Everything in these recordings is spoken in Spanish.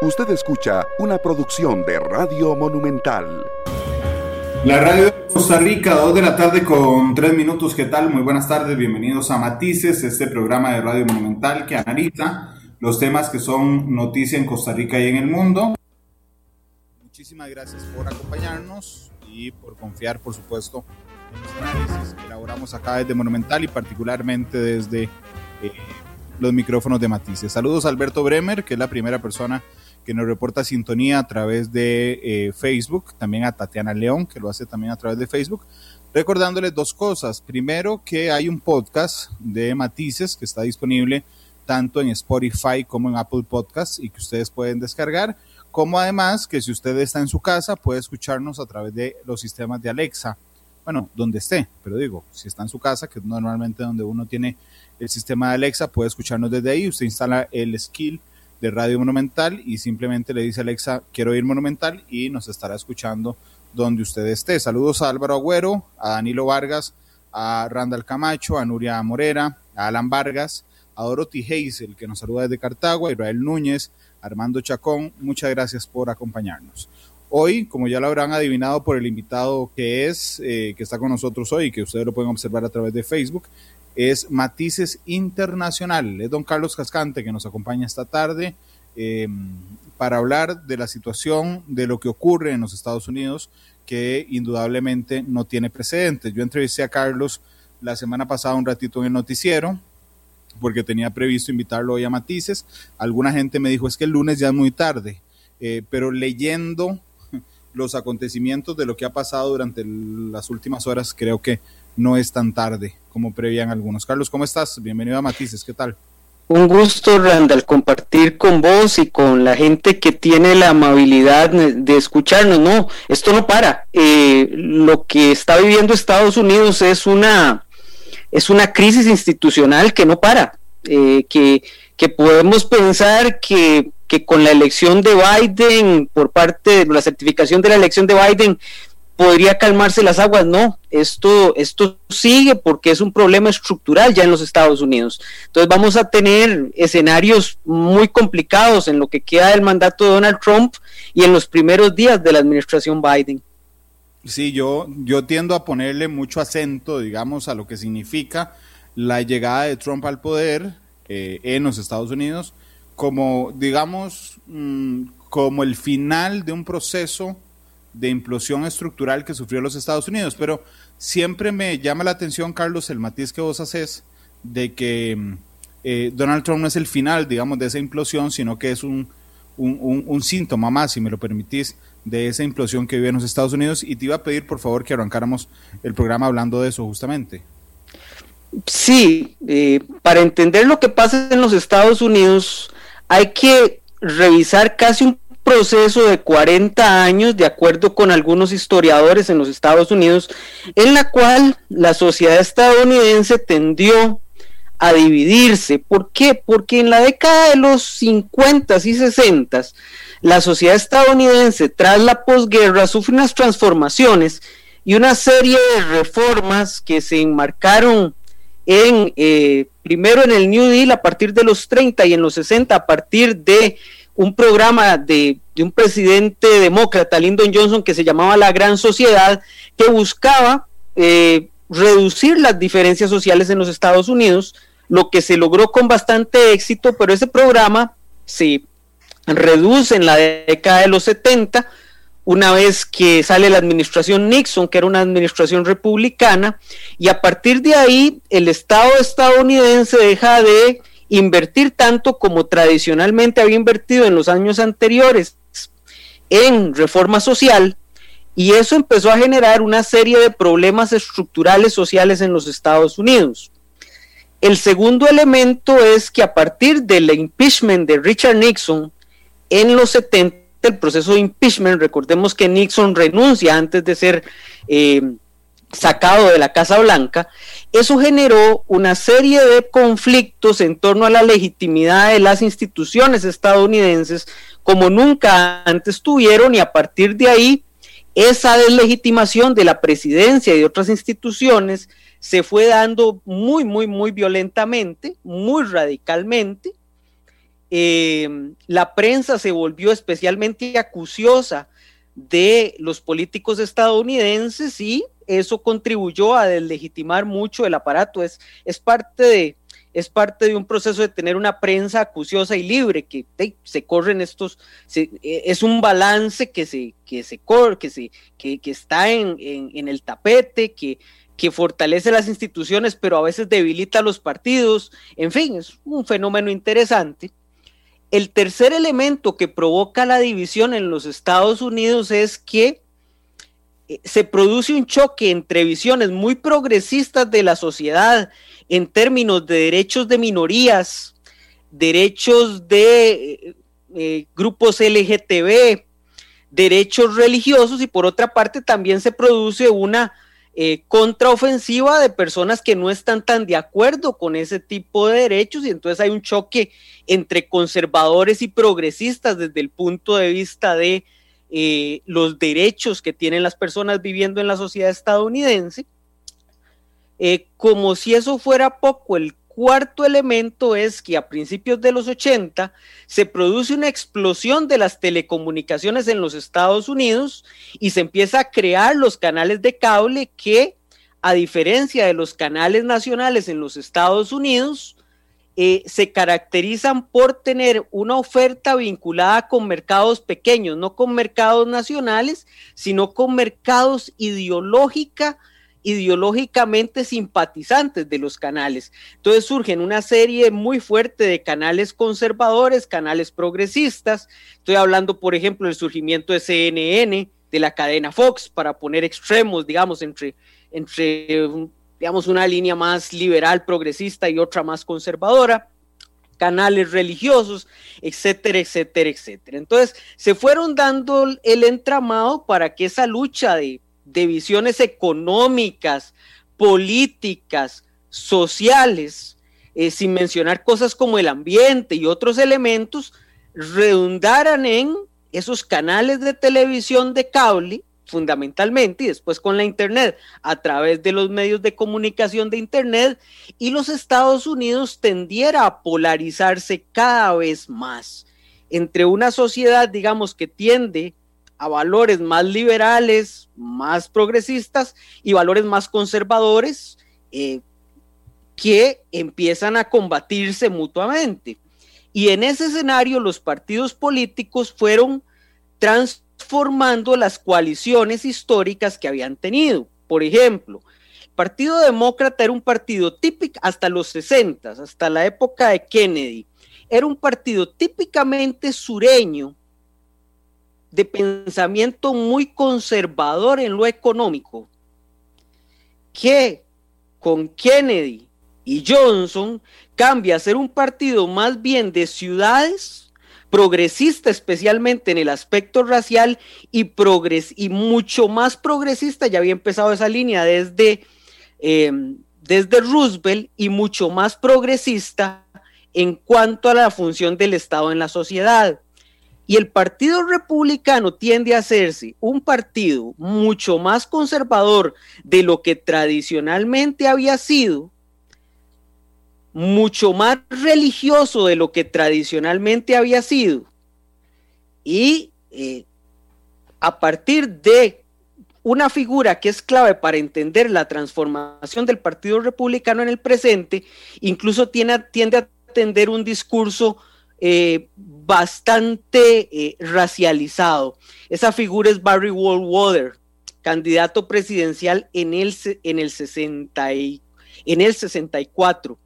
Usted escucha una producción de Radio Monumental. La radio de Costa Rica, dos de la tarde con tres minutos. ¿Qué tal? Muy buenas tardes, bienvenidos a Matices, este programa de Radio Monumental que analiza los temas que son noticia en Costa Rica y en el mundo. Muchísimas gracias por acompañarnos y por confiar, por supuesto, en los análisis que elaboramos acá desde Monumental y particularmente desde eh, los micrófonos de Matices. Saludos a Alberto Bremer, que es la primera persona nos reporta sintonía a través de eh, Facebook, también a Tatiana León, que lo hace también a través de Facebook, recordándoles dos cosas. Primero, que hay un podcast de Matices que está disponible tanto en Spotify como en Apple Podcasts y que ustedes pueden descargar, como además que si usted está en su casa puede escucharnos a través de los sistemas de Alexa, bueno, donde esté, pero digo, si está en su casa, que es normalmente donde uno tiene el sistema de Alexa, puede escucharnos desde ahí, usted instala el skill de Radio Monumental y simplemente le dice Alexa, quiero ir Monumental y nos estará escuchando donde usted esté. Saludos a Álvaro Agüero, a Danilo Vargas, a Randall Camacho, a Nuria Morera, a Alan Vargas, a Dorothy el que nos saluda desde Cartago, a Israel Núñez, Armando Chacón, muchas gracias por acompañarnos. Hoy, como ya lo habrán adivinado por el invitado que es, eh, que está con nosotros hoy, que ustedes lo pueden observar a través de Facebook, es Matices Internacional. Es don Carlos Cascante que nos acompaña esta tarde em, para hablar de la situación de lo que ocurre en los Estados Unidos, que indudablemente no tiene precedentes. Yo entrevisté a Carlos la semana pasada un ratito en el noticiero, porque tenía previsto invitarlo hoy a Matices. Alguna gente me dijo, es que el lunes ya es muy tarde, eh, pero leyendo los acontecimientos de lo que ha pasado durante las últimas horas, creo que no es tan tarde como prevían algunos. Carlos, ¿cómo estás? Bienvenido a Matices, ¿qué tal? Un gusto, Randall, compartir con vos y con la gente que tiene la amabilidad de escucharnos. No, esto no para. Eh, lo que está viviendo Estados Unidos es una, es una crisis institucional que no para. Eh, que, que podemos pensar que, que con la elección de Biden, por parte de la certificación de la elección de Biden, podría calmarse las aguas. No, esto, esto sigue porque es un problema estructural ya en los Estados Unidos. Entonces vamos a tener escenarios muy complicados en lo que queda del mandato de Donald Trump y en los primeros días de la administración Biden. Sí, yo, yo tiendo a ponerle mucho acento, digamos, a lo que significa la llegada de Trump al poder eh, en los Estados Unidos como, digamos, mm, como el final de un proceso de implosión estructural que sufrió los Estados Unidos. Pero siempre me llama la atención, Carlos, el matiz que vos haces de que eh, Donald Trump no es el final, digamos, de esa implosión, sino que es un, un, síntoma más, si me lo permitís, de esa implosión que vive en los Estados Unidos. Y te iba a pedir, por favor, que arrancáramos el programa hablando de eso justamente. Sí, eh, para entender lo que pasa en los Estados Unidos hay que revisar casi un proceso de 40 años, de acuerdo con algunos historiadores en los Estados Unidos, en la cual la sociedad estadounidense tendió a dividirse. ¿Por qué? Porque en la década de los 50 y 60 la sociedad estadounidense tras la posguerra sufre unas transformaciones y una serie de reformas que se enmarcaron en eh, primero en el New Deal a partir de los 30 y en los 60 a partir de un programa de, un presidente demócrata, Lyndon Johnson, que se llamaba La Gran Sociedad, que buscaba eh, reducir las diferencias sociales en los Estados Unidos, lo que se logró con bastante éxito, pero ese programa se reduce en la década de los 70, una vez que sale la administración Nixon, que era una administración republicana, y a partir de ahí el Estado estadounidense deja de invertir tanto como tradicionalmente había invertido en los años anteriores en reforma social y eso empezó a generar una serie de problemas estructurales sociales en los Estados Unidos. El segundo elemento es que a partir del impeachment de Richard Nixon en los 70, el proceso de impeachment, recordemos que Nixon renuncia antes de ser eh, sacado de la Casa Blanca, eso generó una serie de conflictos en torno a la legitimidad de las instituciones estadounidenses como nunca antes tuvieron y a partir de ahí esa deslegitimación de la presidencia y de otras instituciones se fue dando muy, muy, muy violentamente, muy radicalmente. Eh, la prensa se volvió especialmente acuciosa de los políticos estadounidenses y eso contribuyó a deslegitimar mucho el aparato. Es, es, parte, de, es parte de un proceso de tener una prensa acuciosa y libre, que se corren estos, e, es un balance que se, que se corre, que, se, que, está en, en, el tapete, que, que fortalece las instituciones, pero a veces debilita los partidos. En fin, es un fenómeno interesante. El tercer elemento que provoca la división en los Estados Unidos es que se produce un choque entre visiones muy progresistas de la sociedad en términos de derechos de minorías, derechos de eh, eh, grupos LGTB, derechos religiosos y por otra parte también se produce una eh, contraofensiva de personas que no están tan de acuerdo con ese tipo de derechos y entonces hay un choque entre conservadores y progresistas desde el punto de vista de eh, los derechos que tienen las personas viviendo en la sociedad estadounidense. Eh, como si eso fuera poco, el cuarto elemento es que a principios de los 80 se produce una explosión de las telecomunicaciones en los Estados Unidos y se empieza a crear los canales de cable que, a diferencia de los canales nacionales en los Estados Unidos, eh, se caracterizan por tener una oferta vinculada con mercados pequeños, no con mercados nacionales, sino con mercados ideológica ideológicamente simpatizantes de los canales. Entonces surgen una serie muy fuerte de canales conservadores, canales progresistas. Estoy hablando, por ejemplo, del surgimiento de CNN, de la cadena Fox, para poner extremos, digamos, entre, entre digamos, una línea más liberal, progresista y otra más conservadora canales religiosos, etcétera, etcétera, etcétera. Entonces, se fueron dando el entramado para que esa lucha de de visiones económicas, políticas, sociales, eh, sin mencionar cosas como el ambiente y otros elementos, redundaran en esos canales de televisión de cable, fundamentalmente, y después con la Internet, a través de los medios de comunicación de Internet, y los Estados Unidos tendiera a polarizarse cada vez más entre una sociedad, digamos, que tiende a valores más liberales, más progresistas y valores más conservadores eh, que empiezan a combatirse mutuamente. Y en ese escenario los partidos políticos fueron transformando las coaliciones históricas que habían tenido. Por ejemplo, el Partido Demócrata era un partido típico hasta los 60, hasta la época de Kennedy. Era un partido típicamente sureño de pensamiento muy conservador en lo económico, que con Kennedy y Johnson cambia a ser un partido más bien de ciudades, progresista especialmente en el aspecto racial y, progres y mucho más progresista, ya había empezado esa línea desde, em, desde Roosevelt y mucho más progresista en cuanto a la función del Estado en la sociedad. Y el Partido Republicano tiende a hacerse un partido mucho más conservador de lo que tradicionalmente había sido, mucho más religioso de lo que tradicionalmente había sido. Y eh, a partir de una figura que es clave para entender la transformación del Partido Republicano en el presente, incluso tiene, tiende a atender un discurso eh, bastante eh, racializado. Esa figura es Barry Wallwater, candidato presidencial en el, en el, 60 en el 64.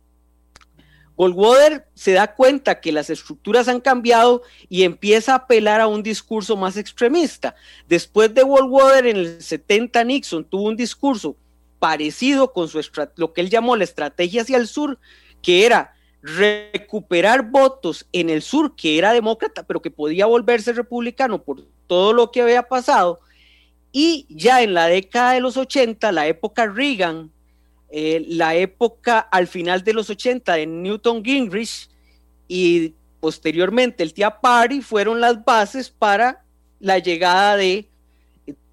Goldwater se da cuenta que las estructuras han cambiado y empieza a apelar a un discurso más extremista. Después de Goldwater, en el 70 Nixon tuvo un discurso parecido con su lo que él llamó la estrategia hacia el sur, que era recuperar votos en el sur, que era demócrata, pero que podía volverse republicano por todo lo que había pasado. Y ya en la década de los 80, la época Reagan, eh, la época al final de los 80 de Newton Gingrich y posteriormente el Tea Party fueron las bases para la llegada de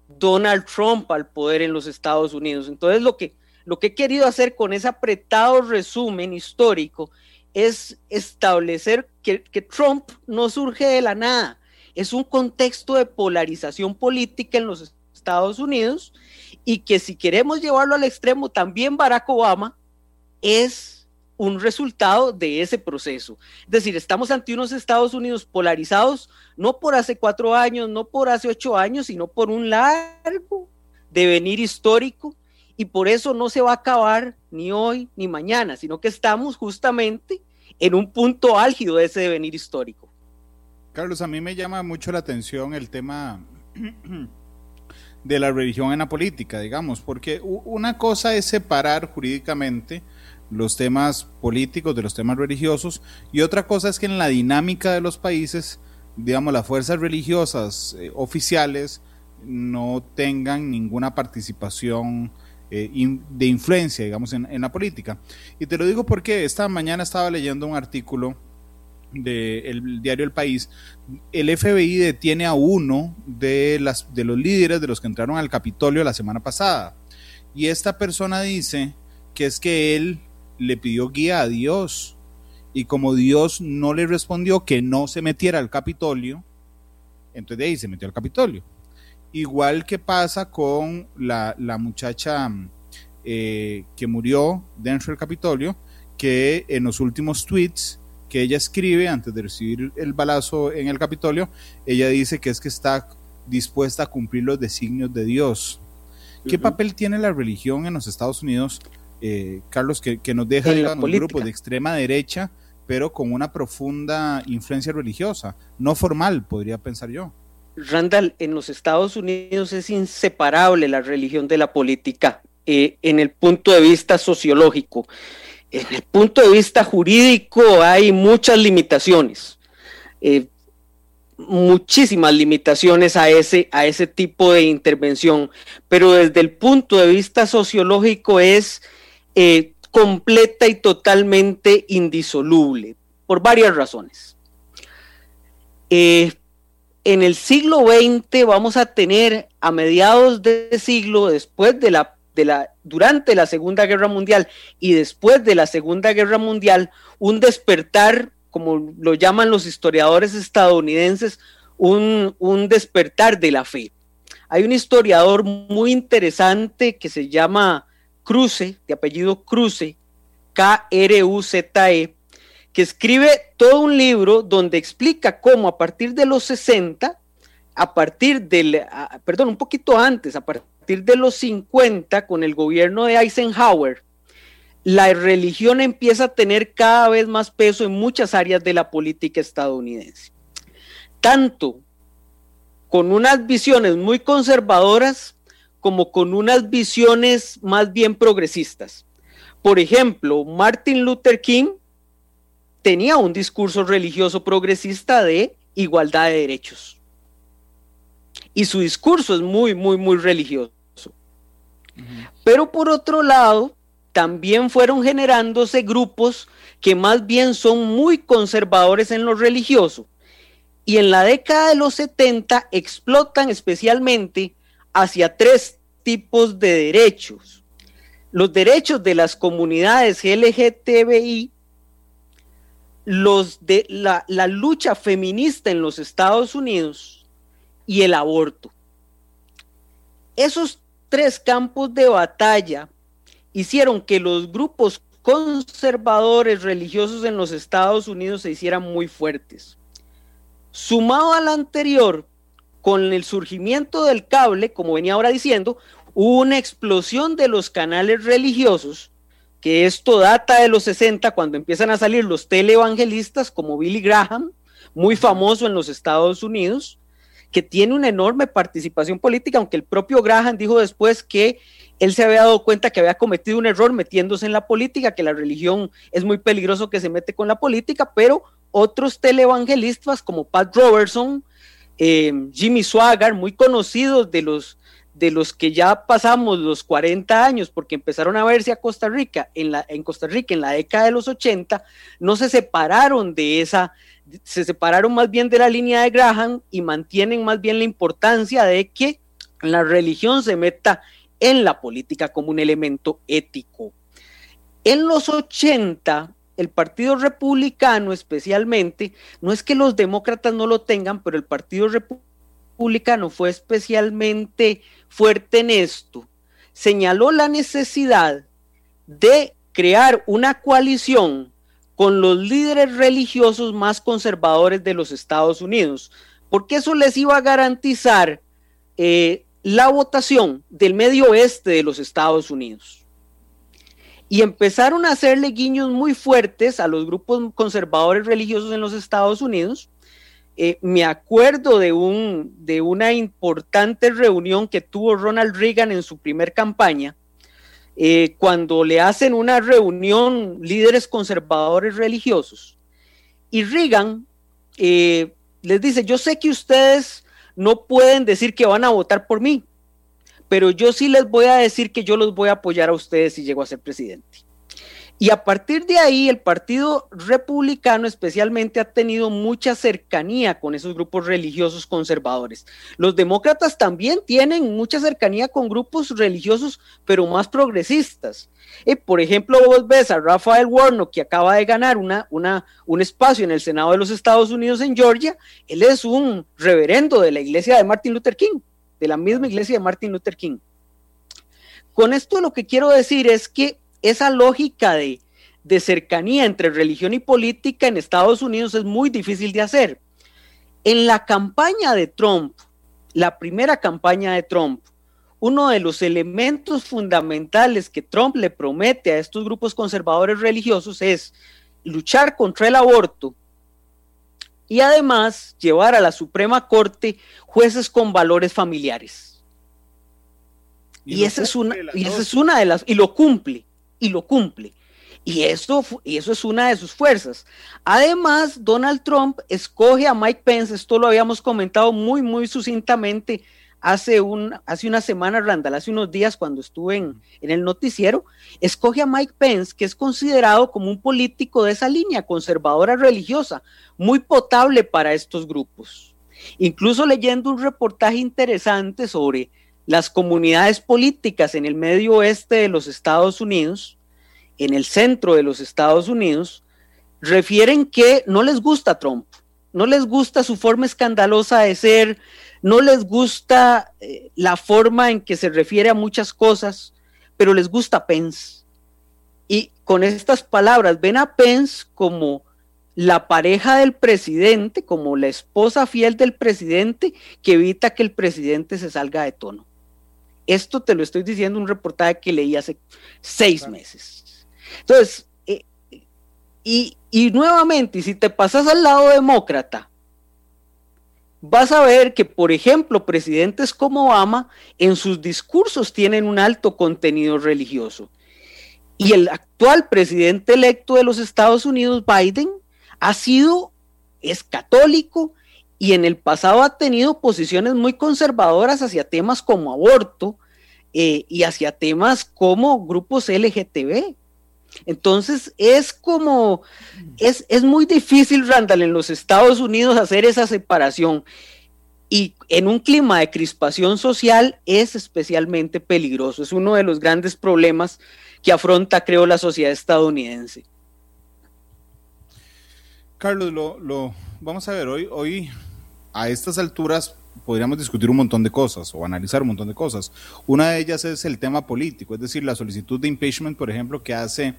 Donald Trump al poder en los Estados Unidos. Entonces lo que, lo que he querido hacer con ese apretado resumen histórico es establecer que, que Trump no surge de la nada, es un contexto de polarización política en los Estados Unidos y que si queremos llevarlo al extremo, también Barack Obama es un resultado de ese proceso. Es decir, estamos ante unos Estados Unidos polarizados, no por hace cuatro años, no por hace ocho años, sino por un largo devenir histórico y por eso no se va a acabar ni hoy ni mañana, sino que estamos justamente en un punto álgido de ese devenir histórico. Carlos, a mí me llama mucho la atención el tema de la religión en la política, digamos, porque una cosa es separar jurídicamente los temas políticos de los temas religiosos y otra cosa es que en la dinámica de los países, digamos, las fuerzas religiosas eh, oficiales no tengan ninguna participación eh, de influencia, digamos, en, en, la política. Y te lo digo porque esta mañana estaba leyendo un artículo del diario El País, el FBI detiene a uno de, las, de los líderes de los que entraron al Capitolio la semana pasada. Y esta persona dice que es que él le pidió guía a Dios. Y como Dios no le respondió que no se metiera al Capitolio, entonces de ahí se metió al Capitolio. Igual que pasa con la, muchacha eh, que murió dentro del Capitolio, que en los últimos tweets que ella escribe antes de recibir el balazo en el Capitolio, ella dice que es que está dispuesta a cumplir los designios de Dios. ¿Qué papel tiene la religión en los Estados Unidos, eh, Carlos, que, nos deja un grupo de extrema derecha, pero con una profunda influencia religiosa, no formal, podría pensar yo? Randall, en los Estados Unidos es inseparable la religión de la política eh, en el punto de vista sociológico en el punto de vista jurídico hay muchas limitaciones, eh, muchísimas limitaciones a ese, a ese tipo de intervención, pero desde el punto de vista sociológico es eh, completa y totalmente indisoluble, por varias razones. Eh, en el siglo XX vamos a tener a mediados de siglo, después de la durante la Segunda Guerra Mundial y después de la Segunda Guerra Mundial, un despertar, como lo llaman los historiadores estadounidenses, un, un despertar de la fe. Hay un historiador muy interesante que se llama Cruce, de apellido Cruce, K-R-U-Z-E, que escribe todo un libro donde explica cómo a partir de los 60, a partir del, perdón, un poquito antes, a partir de los 50, con el gobierno de Eisenhower, la religión empieza a tener cada vez más peso en muchas áreas de la política estadounidense. Tanto con unas visiones muy conservadoras como con unas visiones más bien progresistas. Por ejemplo, Martin Luther King tenía un discurso religioso progresista de igualdad de derechos. Y su discurso es muy, muy, muy religioso. Pero por otro lado, también fueron generándose grupos que más bien son muy conservadores en lo religioso. Y en la década de los 70 explotan especialmente hacia tres tipos de derechos. Los derechos de las comunidades LGTBI, los de la, la lucha feminista en los Estados Unidos y el aborto. Esos tres campos de batalla hicieron que los grupos conservadores religiosos en los Estados Unidos se hicieran muy fuertes. Sumado al anterior, con el surgimiento del cable, como venía ahora diciendo, hubo una explosión de los canales religiosos, que esto data de los 60, cuando empiezan a salir los televangelistas como Billy Graham, muy famoso en los Estados Unidos, que tiene una enorme participación política, aunque el propio Graham dijo después que él se había dado cuenta que había cometido un error metiéndose en la política, que la religión es muy peligroso que se mete con la política, pero otros televangelistas como Pat Robertson, eh, Jimmy Swaggart, muy conocidos de los, de los que ya pasamos los 40 años, porque empezaron a verse a Costa Rica en, la, en Costa Rica en la década de los 80, no se separaron de esa, se separaron más bien de la línea de Graham y mantienen más bien la importancia de que la religión se meta en la política como un elemento ético. En los 80 el Partido Republicano especialmente, no es que los demócratas no lo tengan, pero el Partido Republicano fue especialmente fuerte en esto, señaló la necesidad de crear una coalición con los líderes religiosos más conservadores de los Estados Unidos, porque eso les iba a garantizar eh, la votación del medio oeste de los Estados Unidos y empezaron a hacerle guiños muy fuertes a los grupos conservadores religiosos en los Estados Unidos. Eh, me acuerdo de, un, de una importante reunión que tuvo Ronald Reagan en su primer campaña, eh, cuando le hacen una reunión líderes conservadores religiosos. Y Reagan eh, les dice, yo sé que ustedes no pueden decir que van a votar por mí, pero yo sí les voy a decir que yo los voy a apoyar a ustedes si llego a ser presidente. Y a partir de ahí, el Partido Republicano especialmente ha tenido mucha cercanía con esos grupos religiosos conservadores. Los demócratas también tienen mucha cercanía con grupos religiosos, pero más progresistas. Eh, por ejemplo, vos ves a Rafael Warnock, que acaba de ganar una, una, un espacio en el Senado de los Estados Unidos en Georgia. Él es un reverendo de la iglesia de Martin Luther King de la misma iglesia de Martin Luther King. Con esto lo que quiero decir es que esa lógica de, de cercanía entre religión y política en Estados Unidos es muy difícil de hacer. En la campaña de Trump, la primera campaña de Trump, uno de los elementos fundamentales que Trump le promete a estos grupos conservadores religiosos es luchar contra el aborto y además llevar a la Suprema Corte jueces con valores familiares. Y, esa es una, y esa es una de las, y lo cumple, y lo cumple. Y eso, y eso es una de sus fuerzas. Además, Donald Trump escoge a Mike Pence, esto lo habíamos comentado muy, muy sucintamente hace, un, hace una semana, Randall, hace unos días cuando estuve en, en, el noticiero, escoge a Mike Pence, que es considerado como un político de esa línea conservadora religiosa, muy potable para estos grupos. Incluso leyendo un reportaje interesante sobre las comunidades políticas en el medio oeste de los Estados Unidos, en el centro de los Estados Unidos, refieren que no les gusta Trump, no les gusta su forma escandalosa de ser, no les gusta eh, la forma en que se refiere a muchas cosas, pero les gusta Pence. Y con estas palabras, ven a Pence como la pareja del presidente, como la esposa fiel del presidente, que evita que el presidente se salga de tono. Esto te lo estoy diciendo un reportaje que leí hace seis meses. Entonces, eh, y, y nuevamente, si te pasas al lado demócrata, vas a ver que, por ejemplo, presidentes como Obama en sus discursos tienen un alto contenido religioso. Y el actual presidente electo de los Estados Unidos, Biden, ha sido, es católico y en el pasado ha tenido posiciones muy conservadoras hacia temas como aborto eh, y hacia temas como grupos LGTB. Entonces es como, es, es muy difícil, Randall, en los Estados Unidos hacer esa separación. Y en un clima de crispación social es especialmente peligroso. Es uno de los grandes problemas que afronta, creo, la sociedad estadounidense. Carlos, lo, lo vamos a ver, hoy, hoy a estas alturas podríamos discutir un montón de cosas o analizar un montón de cosas. Una de ellas es el tema político, es decir, la solicitud de impeachment, por ejemplo, que hace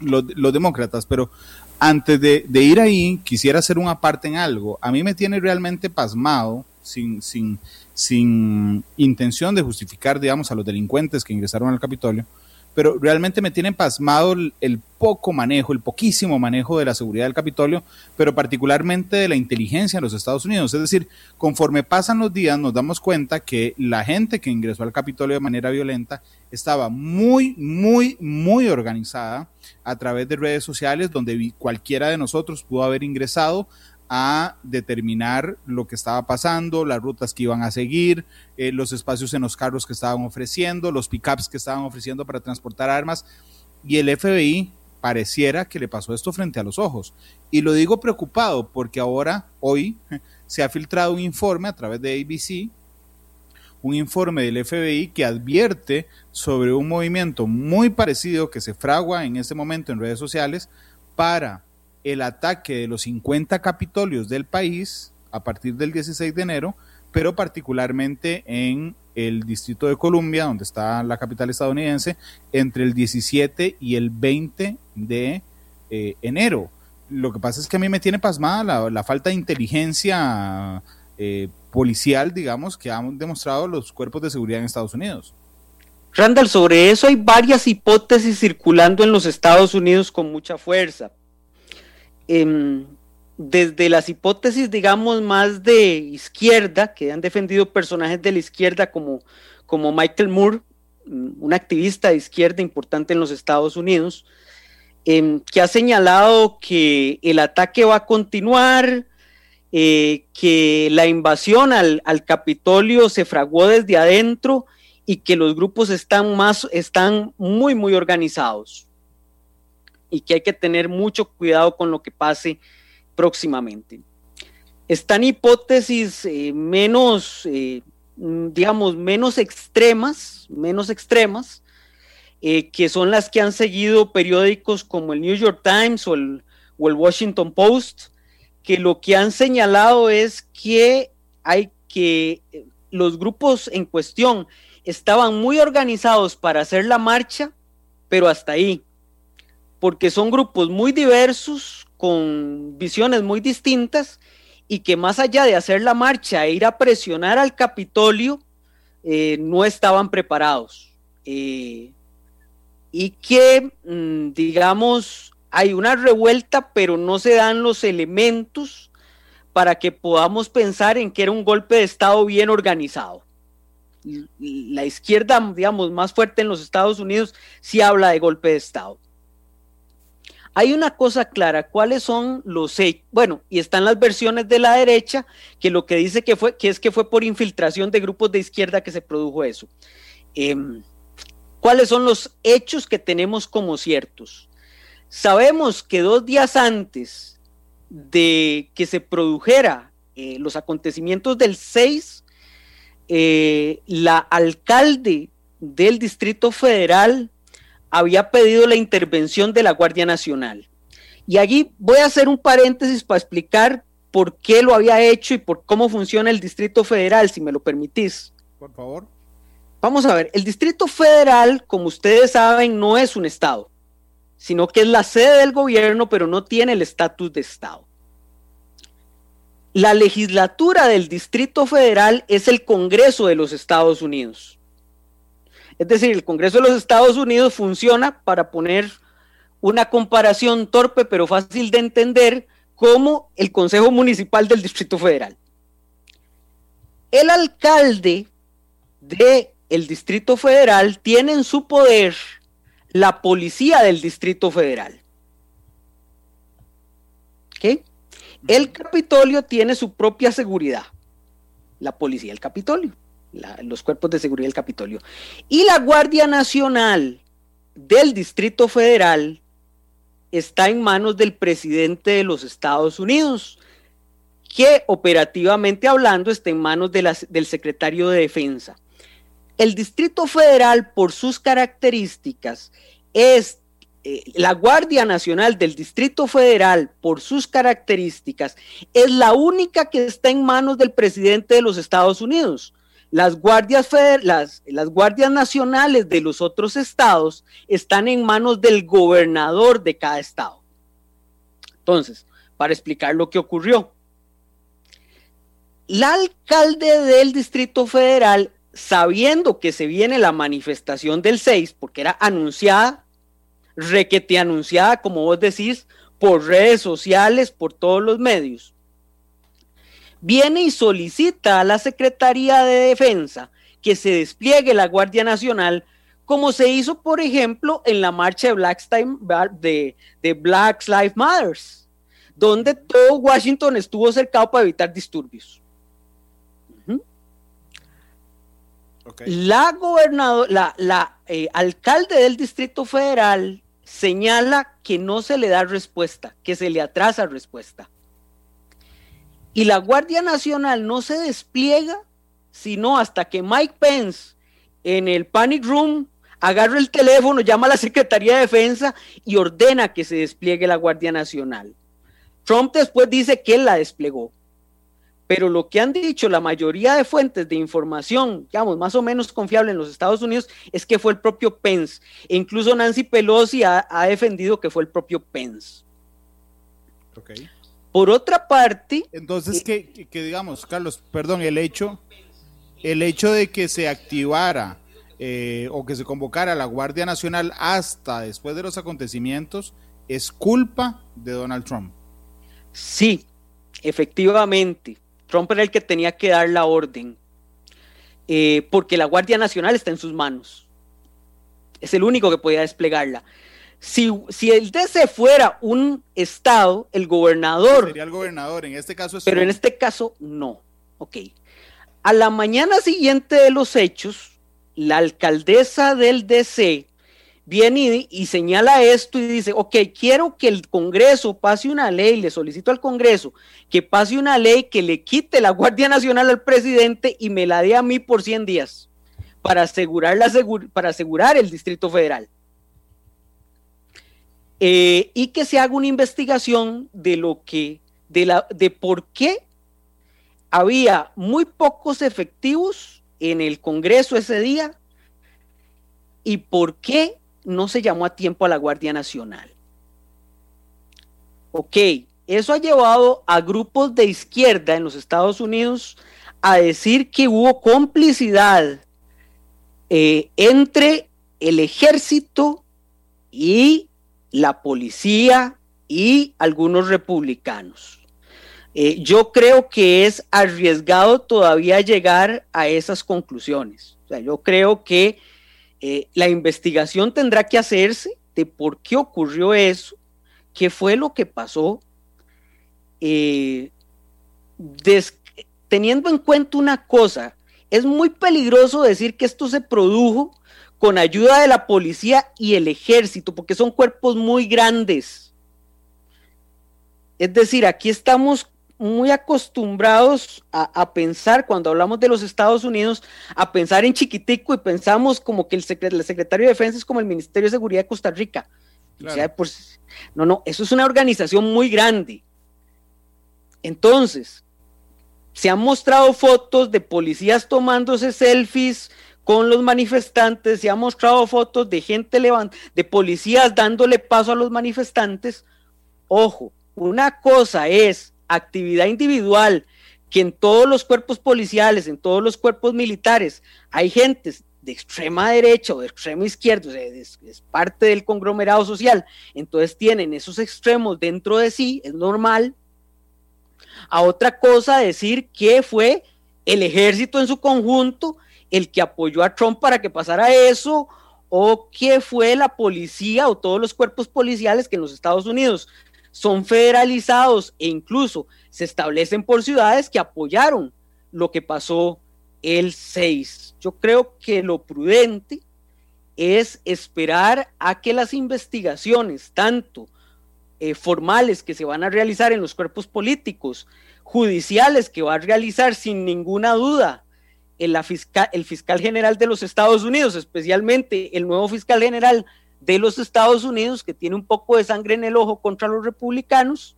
los, demócratas. Pero antes de, ir ahí, quisiera hacer una parte en algo. A mí me tiene realmente pasmado, sin, sin, sin intención de justificar, digamos, a los delincuentes que ingresaron al Capitolio, pero realmente me tiene pasmado el, poco manejo, el poquísimo manejo de la seguridad del Capitolio, pero particularmente de la inteligencia en los Estados Unidos. Es decir, conforme pasan los días nos damos cuenta que la gente que ingresó al Capitolio de manera violenta estaba muy, muy, muy organizada a través de redes sociales donde cualquiera de nosotros pudo haber ingresado a determinar lo que estaba pasando, las rutas que iban a seguir, eh, los espacios en los carros que estaban ofreciendo, los pickups que estaban ofreciendo para transportar armas. Y el FBI pareciera que le pasó esto frente a los ojos. Y lo digo preocupado porque ahora, hoy, se ha filtrado un informe a través de ABC, un informe del FBI que advierte sobre un movimiento muy parecido que se fragua en este momento en redes sociales para el ataque de los 50 capitolios del país a partir del 16 de enero, pero particularmente en el Distrito de Columbia, donde está la capital estadounidense, entre el 17 y el 20 de eh, enero. Lo que pasa es que a mí me tiene pasmada la, falta de inteligencia eh, policial, digamos, que han demostrado los cuerpos de seguridad en Estados Unidos. Randall, sobre eso hay varias hipótesis circulando en los Estados Unidos con mucha fuerza. Em, desde las hipótesis, digamos, más de izquierda, que han defendido personajes de la izquierda como, como Michael Moore, mm, un activista de izquierda importante en los Estados Unidos, em, que ha señalado que el ataque va a continuar, eh, que la invasión al, al Capitolio se fraguó desde adentro y que los grupos están más, están muy, muy organizados y que hay que tener mucho cuidado con lo que pase próximamente. Están hipótesis eh, menos, eh, digamos, menos extremas, menos extremas, eh, que son las que han seguido periódicos como el New York Times o el, o el Washington Post, que lo que han señalado es que hay que los grupos en cuestión estaban muy organizados para hacer la marcha, pero hasta ahí, porque son grupos muy diversos, con visiones muy distintas, y que más allá de hacer la marcha e ir a presionar al Capitolio, eh, no estaban preparados. Eh, y que, mm, digamos, hay una revuelta, pero no se dan los elementos para que podamos pensar en que era un golpe de Estado bien organizado la izquierda, digamos, más fuerte en los Estados Unidos, sí habla de golpe de Estado. Hay una cosa clara, ¿cuáles son los Bueno, y están las versiones de la derecha que lo que dice que fue, que es que fue por infiltración de grupos de izquierda que se produjo eso. Em, ¿Cuáles son los hechos que tenemos como ciertos? Sabemos que dos días antes de que se produjera eh, los acontecimientos del 6, eh, la alcalde del Distrito Federal había pedido la intervención de la Guardia Nacional. Y allí voy a hacer un paréntesis para explicar por qué lo había hecho y por cómo funciona el Distrito Federal, si me lo permitís. Por favor. Vamos a ver, el Distrito Federal, como ustedes saben, no es un Estado, sino que es la sede del gobierno, pero no tiene el estatus de Estado. La legislatura del Distrito Federal es el Congreso de los Estados Unidos. Es decir, el Congreso de los Estados Unidos funciona para poner una comparación torpe pero fácil de entender como el Consejo Municipal del Distrito Federal. El alcalde del el Distrito Federal tiene en su poder la policía del Distrito Federal. ¿Qué? El Capitolio tiene su propia seguridad, la policía del Capitolio, los cuerpos de seguridad del Capitolio. Y la Guardia Nacional del Distrito Federal está en manos del presidente de los Estados Unidos, que operativamente hablando está en manos del secretario de Defensa. El Distrito Federal, por sus características, es eh, la Guardia Nacional del Distrito Federal, por sus características, es la única que está en manos del presidente de los Estados Unidos. Las guardias, las, las guardias nacionales de los otros estados están en manos del gobernador de cada estado. Entonces, para explicar lo que ocurrió, la alcalde del Distrito Federal, sabiendo que se viene la manifestación del 6, porque era anunciada requete anunciada, como vos decís, por redes sociales, por todos los medios. Viene y solicita a la Secretaría de Defensa que se despliegue la Guardia Nacional, como se hizo, por ejemplo, en la marcha de Black, de, de Black Lives Matter, donde todo Washington estuvo cercado para evitar disturbios. La gobernador, la, la eh, alcalde del Distrito Federal señala que no se le da respuesta, que se le atrasa respuesta. Y la Guardia Nacional no se despliega sino hasta que Mike Pence en el Panic Room agarra el teléfono, llama a la Secretaría de Defensa y ordena que se despliegue la Guardia Nacional. Trump después dice que él la desplegó. Pero lo que han dicho la mayoría de fuentes de información, digamos, más o menos confiable en los Estados Unidos, es que fue el propio Pence. E incluso Nancy Pelosi ha, defendido que fue el propio Pence. Por otra parte. Entonces, eh, que, digamos, Carlos, perdón, el hecho, el hecho de que se activara eh, o que se convocara la Guardia Nacional hasta después de los acontecimientos es culpa de Donald Trump. Sí, efectivamente. Trump era el que tenía que dar la orden, eh, porque la Guardia Nacional está en sus manos. Es el único que podía desplegarla. Si, si el DC fuera un estado, el gobernador. Sería el gobernador, en este caso es. Pero en este caso, no. Ok. A la mañana siguiente de los hechos, la alcaldesa del DC viene y, señala esto y dice, ok, quiero que el Congreso pase una ley, le solicito al Congreso que pase una ley que le quite la Guardia Nacional al presidente y me la dé a mí por 100 días para asegurar, la para asegurar el Distrito Federal. Eh, y que se haga una investigación de lo que, de, la, de por qué había muy pocos efectivos en el Congreso ese día y por qué no se llamó a tiempo a la Guardia Nacional. Ok, eso ha llevado a grupos de izquierda en los Estados Unidos a decir que hubo complicidad eh, entre el ejército y la policía y algunos republicanos. Eh, yo creo que es arriesgado todavía llegar a esas conclusiones. O sea, yo creo que eh, la investigación tendrá que hacerse de por qué ocurrió eso, qué fue lo que pasó, eh, teniendo en cuenta una cosa, es muy peligroso decir que esto se produjo con ayuda de la policía y el ejército, porque son cuerpos muy grandes. Es decir, aquí estamos muy acostumbrados a, pensar, cuando hablamos de los Estados Unidos, a pensar en chiquitico y pensamos como que el, secretario de Defensa es como el Ministerio de Seguridad de Costa Rica. no, no, eso es una organización muy grande. Entonces, se han mostrado fotos de policías tomándose selfies con los manifestantes, se han mostrado fotos de gente levant de policías dándole paso a los manifestantes. Ojo, una cosa es actividad individual, que en todos los cuerpos policiales, en todos los cuerpos militares, hay gentes de extrema derecha o de extrema izquierda, es, parte del conglomerado social, entonces tienen esos extremos dentro de sí, es normal. A otra cosa decir que fue el ejército en su conjunto el que apoyó a Trump para que pasara eso, o que fue la policía o todos los cuerpos policiales que en los Estados Unidos son federalizados e incluso se establecen por ciudades que apoyaron lo que pasó el 6. Yo creo que lo prudente es esperar a que las investigaciones, tanto eh, formales que se van a realizar en los cuerpos políticos, judiciales que va a realizar sin ninguna duda el, fiscal, el fiscal general de los Estados Unidos, especialmente el nuevo fiscal general de los Estados Unidos, que tiene un poco de sangre en el ojo contra los republicanos,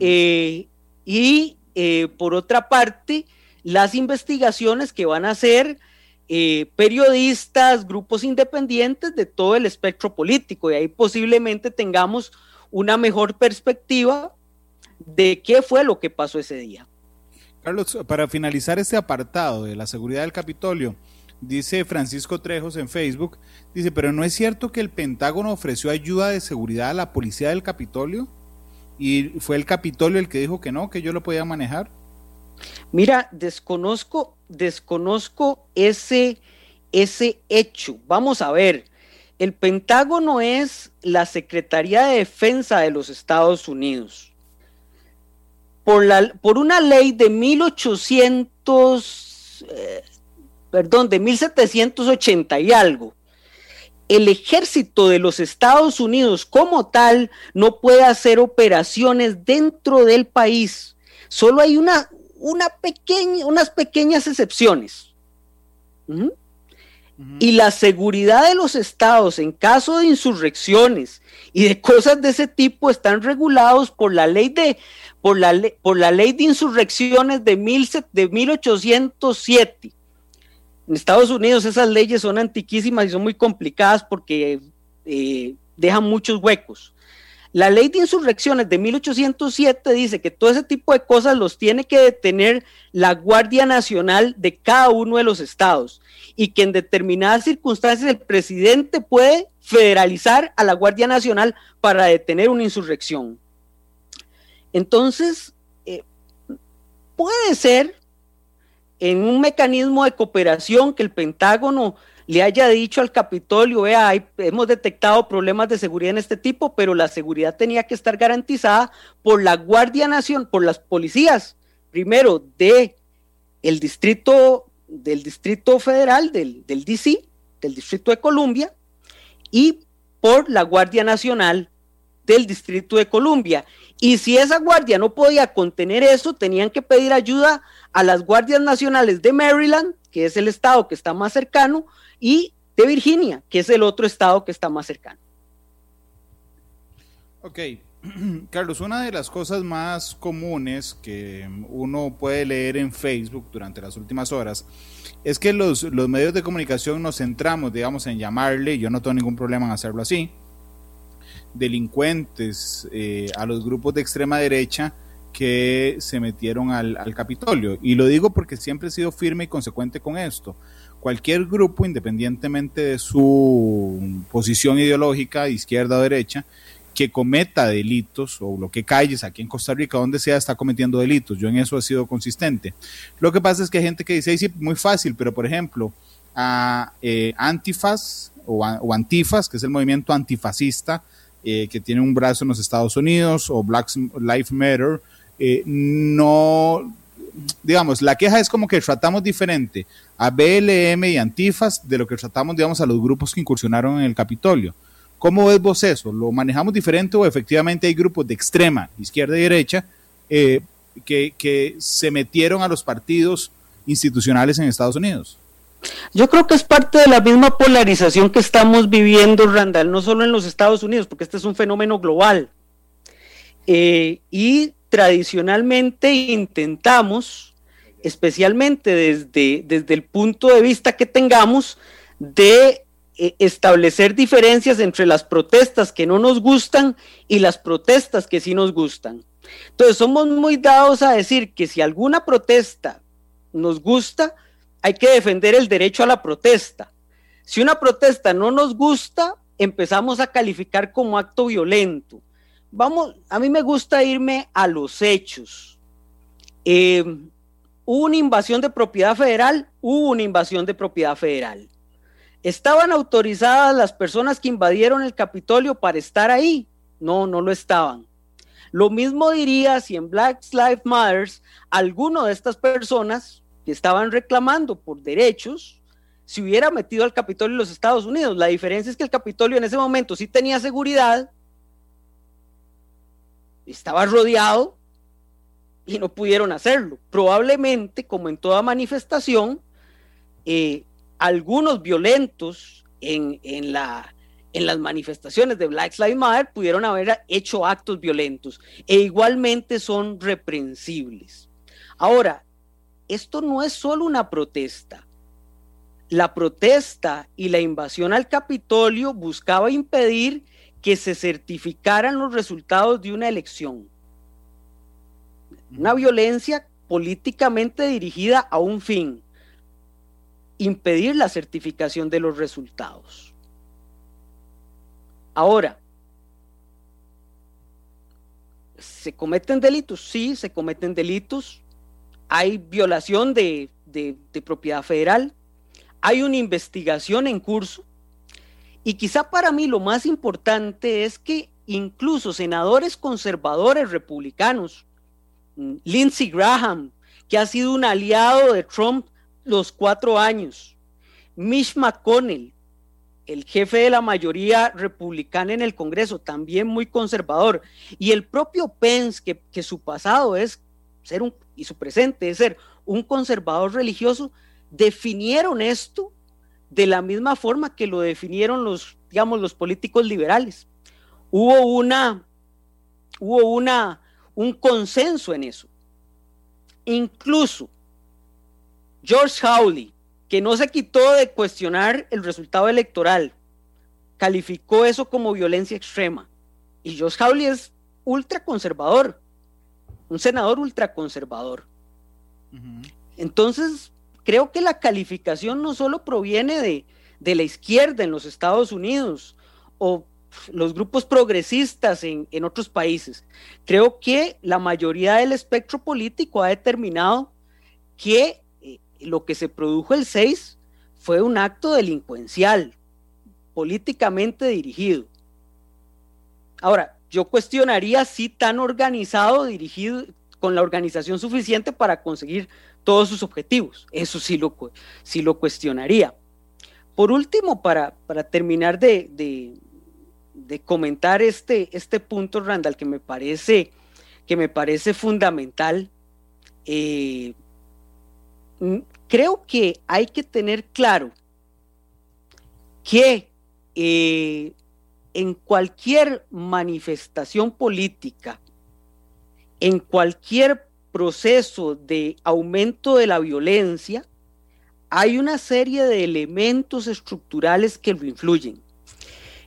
eh, y eh, por otra parte, las investigaciones que van a hacer eh, periodistas, grupos independientes de todo el espectro político, y ahí posiblemente tengamos una mejor perspectiva de qué fue lo que pasó ese día. Para finalizar este apartado de la seguridad del Capitolio, Dice Francisco Trejos en Facebook, dice, pero ¿no es cierto que el Pentágono ofreció ayuda de seguridad a la policía del Capitolio? ¿Y fue el Capitolio el que dijo que no, que yo lo podía manejar? Mira, desconozco, desconozco ese, ese hecho. Vamos a ver, el Pentágono es la Secretaría de Defensa de los Estados Unidos. Por, la, por una ley de 1800, perdón, de 1780 y algo, el ejército de los Estados Unidos como tal no puede hacer operaciones dentro del país. Solo hay una, una pequeña, unas pequeñas excepciones. Y la seguridad de los estados en caso de insurrecciones y de cosas de ese tipo están regulados por la ley de, por la, por la ley de insurrecciones de, mil, de 1807. En Estados Unidos esas leyes son antiquísimas y son muy complicadas porque eh, dejan muchos huecos. La ley de insurrecciones de 1807 dice que todo ese tipo de cosas los tiene que detener la Guardia Nacional de cada uno de los estados y que en determinadas circunstancias el presidente puede federalizar a la Guardia Nacional para detener una insurrección. Entonces, eh, puede ser en un mecanismo de cooperación que el Pentágono le haya dicho al Capitolio, vea, hemos detectado problemas de seguridad en este tipo, pero la seguridad tenía que estar garantizada por la Guardia Nacional, por las policías, primero de el distrito, del distrito federal, del, del DC, del distrito de Columbia, y por la Guardia Nacional del Distrito de Columbia. Y si esa guardia no podía contener eso, tenían que pedir ayuda a las guardias nacionales de Maryland, que es el estado que está más cercano, y de Virginia, que es el otro estado que está más cercano. Ok, Carlos, una de las cosas más comunes que uno puede leer en Facebook durante las últimas horas es que los, los medios de comunicación nos centramos, digamos, en llamarle, yo no tengo ningún problema en hacerlo así, delincuentes eh, a los grupos de extrema derecha que se metieron al, al Capitolio. Y lo digo porque siempre he sido firme y consecuente con esto cualquier grupo, independientemente de su posición ideológica, izquierda o derecha, que cometa delitos o bloquee calles aquí en Costa Rica, donde sea, está cometiendo delitos. Yo en eso he sido consistente. Lo que pasa es que hay gente que dice, sí, muy fácil, pero por ejemplo, a eh, Antifas o, Antifas, que es el movimiento antifascista, eh, que tiene un brazo en los Estados Unidos, o Black Lives Matter, eh, no digamos, la queja es como que tratamos diferente a BLM y Antifas de lo que tratamos, digamos, a los grupos que incursionaron en el Capitolio. ¿Cómo ves vos eso? ¿Lo manejamos diferente o efectivamente hay grupos de extrema, izquierda y derecha, eh, que, que se metieron a los partidos institucionales en Estados Unidos? Yo creo que es parte de la misma polarización que estamos viviendo, Randall, no solo en los Estados Unidos, porque este es un fenómeno global. Eh, y tradicionalmente intentamos, especialmente desde, desde el punto de vista que tengamos, de establecer diferencias entre las protestas que no nos gustan y las protestas que sí nos gustan. Entonces somos muy dados a decir que si alguna protesta nos gusta, hay que defender el derecho a la protesta. Si una protesta no nos gusta, empezamos a calificar como acto violento vamos, a mí me gusta irme a los hechos. Eh, hubo una invasión de propiedad federal, hubo una invasión de propiedad federal. ¿Estaban autorizadas las personas que invadieron el Capitolio para estar ahí? No, no lo estaban. Lo mismo diría si en Black Lives Matter alguno de estas personas que estaban reclamando por derechos se hubiera metido al Capitolio de los Estados Unidos. La diferencia es que el Capitolio en ese momento sí tenía seguridad estaba rodeado y no pudieron hacerlo. Probablemente, como en toda manifestación, eh, algunos violentos en, la, en las manifestaciones de Black Lives Matter pudieron haber hecho actos violentos e igualmente son reprensibles. Ahora, esto no es solo una protesta. La protesta y la invasión al Capitolio buscaba impedir que se certificaran los resultados de una elección. Una violencia políticamente dirigida a un fin, impedir la certificación de los resultados. Ahora, ¿se cometen delitos? Sí, se cometen delitos. Hay violación de, de propiedad federal. Hay una investigación en curso y quizá para mí lo más importante es que incluso senadores conservadores republicanos, mm, Lindsey Graham, que ha sido un aliado de Trump los cuatro años, Mitch McConnell, el jefe de la mayoría republicana en el Congreso, también muy conservador, y el propio Pence, que, que su pasado es ser un, y su presente es ser un conservador religioso, definieron esto de la misma forma que lo definieron los, digamos, los políticos liberales. Hubo una, hubo una, un consenso en eso. Incluso George Howley, que no se quitó de cuestionar el resultado electoral, calificó eso como violencia extrema. Y George Howley es ultraconservador, un senador ultraconservador. Entonces, creo que la calificación no solo proviene de, de, la izquierda en los Estados Unidos o los grupos progresistas en, en otros países. Creo que la mayoría del espectro político ha determinado que lo que se produjo el 6 fue un acto delincuencial, políticamente dirigido. Ahora, yo cuestionaría si tan organizado, dirigido, con la organización suficiente para conseguir todos sus objetivos. Eso sí lo, sí lo cuestionaría. Por último, para, para terminar de, de, comentar este, este punto, Randall, que me parece, que me parece fundamental, eh, creo que hay que tener claro que eh, en cualquier manifestación política, en cualquier proceso de aumento de la violencia, hay una serie de elementos estructurales que lo influyen.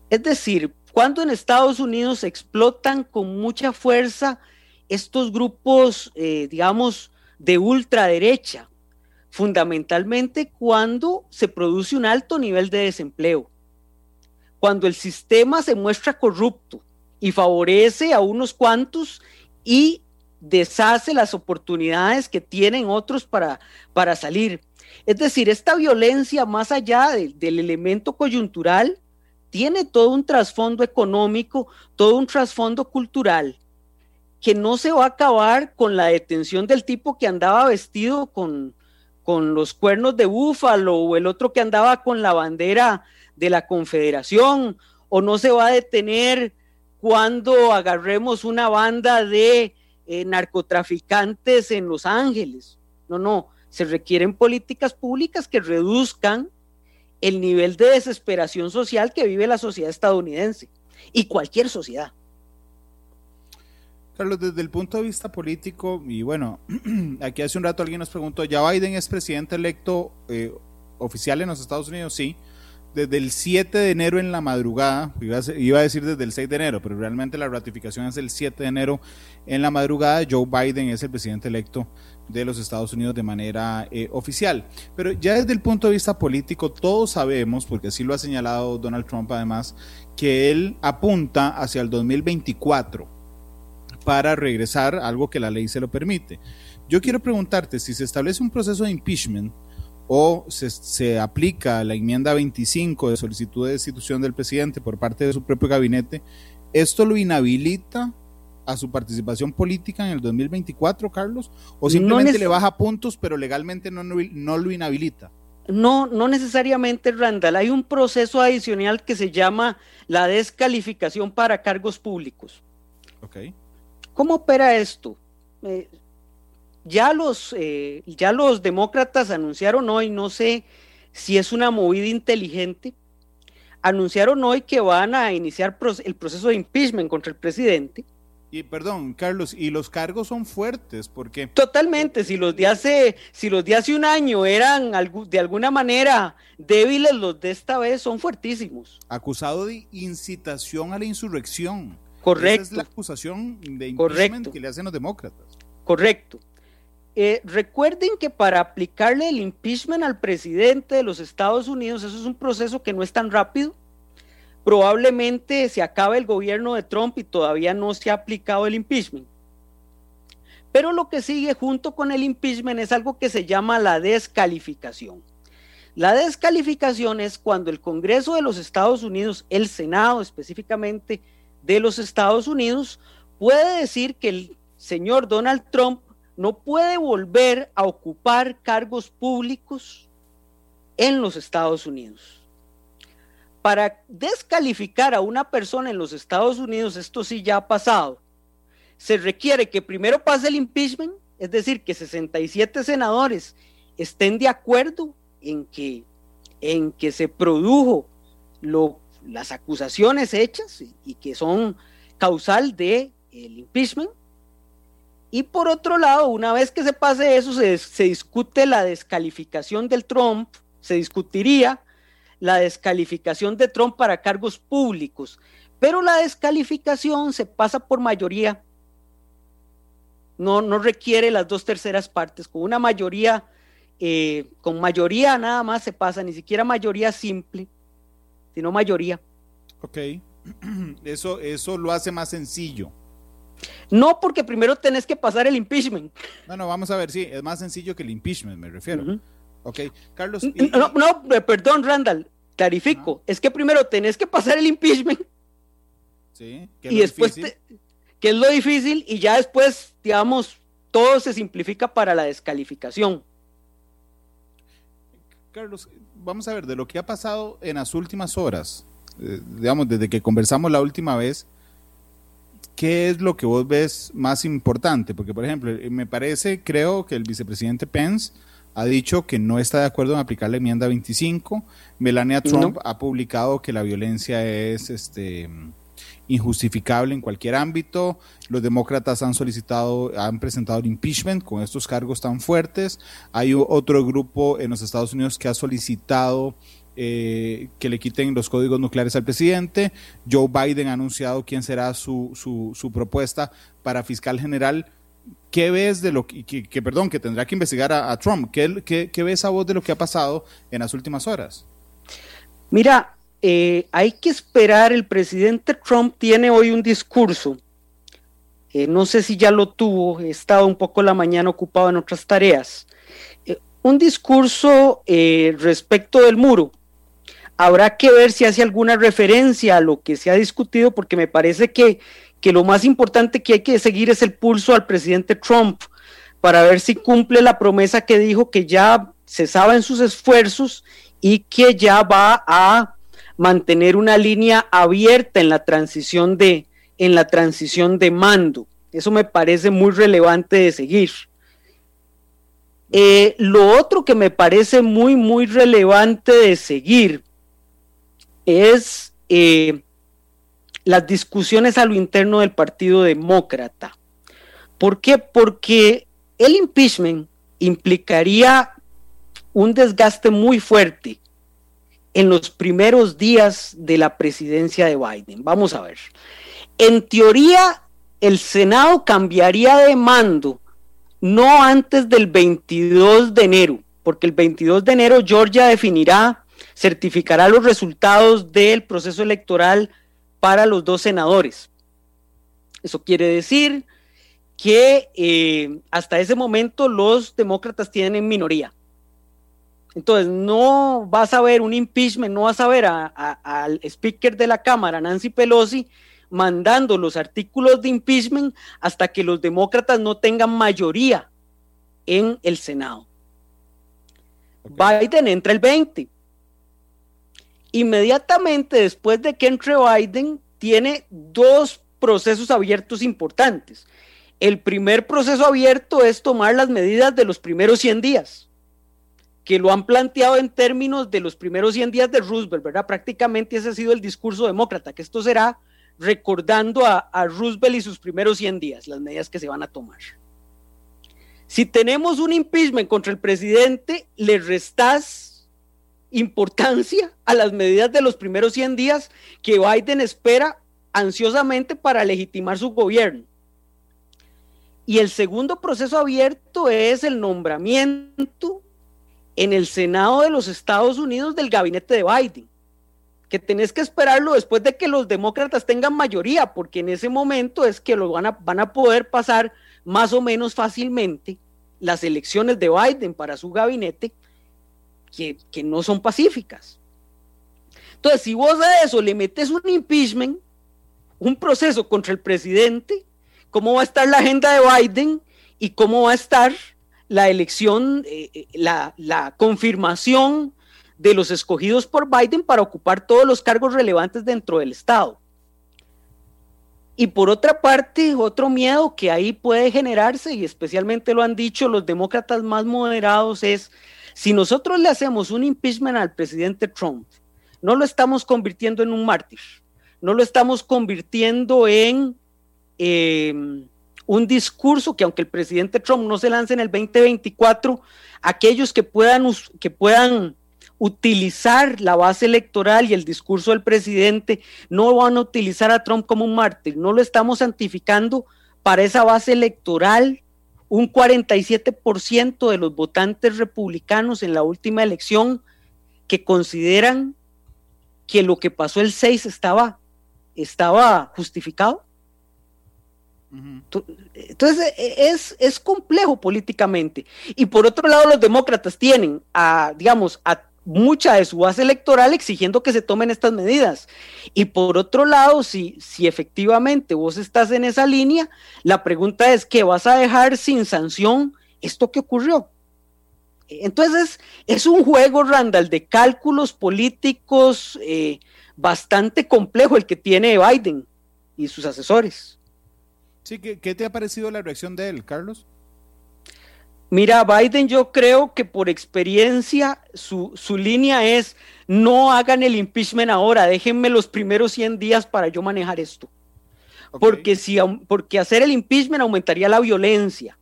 Es decir, cuando en Estados Unidos explotan con mucha fuerza estos grupos, eh, digamos, de ultraderecha, fundamentalmente cuando se produce un alto nivel de desempleo, cuando el sistema se muestra corrupto y favorece a unos cuantos y deshace las oportunidades que tienen otros para, para salir. Es decir, esta violencia, más allá del elemento coyuntural, tiene todo un trasfondo económico, todo un trasfondo cultural, que no se va a acabar con la detención del tipo que andaba vestido con, con los cuernos de búfalo o el otro que andaba con la bandera de la Confederación, o no se va a detener cuando agarremos una banda de eh, narcotraficantes en Los Ángeles. No, no, se requieren políticas públicas que reduzcan el nivel de desesperación social que vive la sociedad estadounidense y cualquier sociedad. Carlos, desde el punto de vista político, y bueno, aquí hace un rato alguien nos preguntó, ¿ya Biden es presidente electo eh, oficial en los Estados Unidos? Sí desde el 7 de enero en la madrugada, iba a, decir desde el 6 de enero, pero realmente la ratificación es el 7 de enero en la madrugada, Joe Biden es el presidente electo de los Estados Unidos de manera eh, oficial. Pero ya desde el punto de vista político, todos sabemos, porque así lo ha señalado Donald Trump además, que él apunta hacia el 2024 para regresar, algo que la ley se lo permite. Yo quiero preguntarte, si se establece un proceso de impeachment, o se, aplica la enmienda 25 de solicitud de destitución del presidente por parte de su propio gabinete, ¿esto lo inhabilita a su participación política en el 2024, Carlos? ¿O simplemente le baja puntos, pero legalmente no, no, lo inhabilita? No, no necesariamente, Randall. Hay un proceso adicional que se llama la descalificación para cargos públicos. Okay. ¿Cómo opera esto? Eh, ya los, eh, ya los demócratas anunciaron hoy, no sé si es una movida inteligente, anunciaron hoy que van a iniciar el proceso de impeachment contra el presidente. Y perdón, Carlos, y los cargos son fuertes, porque totalmente. Si los de hace, si los de hace un año eran de alguna manera débiles, los de esta vez son fuertísimos. Acusado de incitación a la insurrección. Correcto. Esa es la acusación de impeachment que le hacen los demócratas. Correcto. Eh, recuerden que para aplicarle el impeachment al presidente de los Estados Unidos, eso es un proceso que no es tan rápido. Probablemente se acabe el gobierno de Trump y todavía no se ha aplicado el impeachment. Pero lo que sigue junto con el impeachment es algo que se llama la descalificación. La descalificación es cuando el Congreso de los Estados Unidos, el Senado específicamente de los Estados Unidos, puede decir que el señor Donald Trump no puede volver a ocupar cargos públicos en los Estados Unidos. Para descalificar a una persona en los Estados Unidos, esto sí ya ha pasado, se requiere que primero pase el impeachment, es decir, que 67 senadores estén de acuerdo en que en que se produjo lo, las acusaciones hechas y, que son causal de el impeachment. Y por otro lado, una vez que se pase eso, se, discute la descalificación del Trump, se discutiría la descalificación de Trump para cargos públicos, pero la descalificación se pasa por mayoría. No, no requiere las dos terceras partes, con una mayoría, eh, con mayoría nada más se pasa, ni siquiera mayoría simple, sino mayoría. Ok, eso, eso lo hace más sencillo. No, porque primero tenés que pasar el impeachment. Bueno, vamos a ver, sí, es más sencillo que el impeachment, me refiero. Ok, Carlos. No, no, eh, perdón, Randall, clarifico. Es que primero tenés que pasar el impeachment. Sí, y después, que es lo difícil, y ya después, digamos, todo se simplifica para la descalificación. Carlos, vamos a ver, de lo que ha pasado en las últimas horas, eh, digamos, desde que conversamos la última vez, ¿qué es lo que vos ves más importante? Porque, por ejemplo, eh, me parece, creo que el vicepresidente Pence ha dicho que no está de acuerdo en aplicar la enmienda 25. Melania Trump ha publicado que la violencia es este injustificable en cualquier ámbito. Los demócratas han solicitado, han presentado el impeachment con estos cargos tan fuertes. Hay otro grupo en los Estados Unidos que ha solicitado eh, que le quiten los códigos nucleares al presidente. Joe Biden ha anunciado quién será su, su, propuesta para fiscal general. ¿Qué ves de lo que, que, perdón, que tendrá que investigar a, Trump? ¿Qué, ¿Qué, qué, ves a vos de lo que ha pasado en las últimas horas? Mira, eh, hay que esperar, el presidente Trump tiene hoy un discurso, eh, no sé si ya lo tuvo, he estado un poco la mañana ocupado en otras tareas, eh, un discurso respecto del muro. Habrá que ver si hace alguna referencia a lo que se ha discutido, porque me parece que, que lo más importante que hay que seguir es el pulso al presidente Trump para ver si cumple la promesa que dijo que ya cesaba en sus esfuerzos y que ya va a mantener una línea abierta en la transición de, en la transición de mando. Eso me parece muy relevante de seguir. Eh, lo otro que me parece muy, muy relevante de seguir es eh, las discusiones a lo interno del Partido Demócrata. ¿Por qué? Porque el impeachment implicaría un desgaste muy fuerte en los primeros días de la presidencia de Biden. Vamos a ver. En teoría, el Senado cambiaría de mando no antes del 22 de enero, porque el 22 de enero Georgia definirá, certificará los resultados del proceso electoral para los dos senadores. Eso quiere decir que eh, hasta ese momento los demócratas tienen minoría. Entonces, no vas a ver un impeachment, no vas a ver al speaker de la Cámara, Nancy Pelosi, mandando los artículos de impeachment hasta que los demócratas no tengan mayoría en el Senado. Biden entra el 20. Inmediatamente después de que entre Biden, tiene dos procesos abiertos importantes. El primer proceso abierto es tomar las medidas de los primeros 100 días que lo han planteado en términos de los primeros 100 días de Roosevelt, ¿verdad? Prácticamente ese ha sido el discurso demócrata, que esto será recordando a, Roosevelt y sus primeros 100 días, las medidas que se van a tomar. Si tenemos un impeachment contra el presidente, le restas importancia a las medidas de los primeros 100 días que Biden espera ansiosamente para legitimar su gobierno. Y el segundo proceso abierto es el nombramiento en el Senado de los Estados Unidos del gabinete de Biden, que tenés que esperarlo después de que los demócratas tengan mayoría, porque en ese momento es que lo van a, van a poder pasar más o menos fácilmente las elecciones de Biden para su gabinete, que, que no son pacíficas. Entonces, si vos a eso le metes un impeachment, un proceso contra el presidente, ¿cómo va a estar la agenda de Biden y cómo va a estar la elección, eh, eh, la, confirmación de los escogidos por Biden para ocupar todos los cargos relevantes dentro del Estado. Y por otra parte, otro miedo que ahí puede generarse, y especialmente lo han dicho los demócratas más moderados, es si nosotros le hacemos un impeachment al presidente Trump, no lo estamos convirtiendo en un mártir, no lo estamos convirtiendo en em, un discurso que aunque el presidente Trump no se lance en el 2024, aquellos que puedan, que puedan utilizar la base electoral y el discurso del presidente no van a utilizar a Trump como un mártir, no lo estamos santificando para esa base electoral. Un 47% de los votantes republicanos en la última elección que consideran que lo que pasó el 6 estaba, estaba justificado. Entonces es, es complejo políticamente. Y por otro lado, los demócratas tienen a, digamos, a mucha de su base electoral exigiendo que se tomen estas medidas. Y por otro lado, si, si efectivamente vos estás en esa línea, la pregunta es que vas a dejar sin sanción esto que ocurrió. Entonces es un juego, Randall, de cálculos políticos eh, bastante complejo el que tiene Biden y sus asesores. Sí, ¿qué te ha parecido la reacción de él, Carlos? Mira, Biden yo creo que por experiencia su, línea es no hagan el impeachment ahora, déjenme los primeros 100 días para yo manejar esto. Porque, si, porque hacer el impeachment aumentaría la violencia.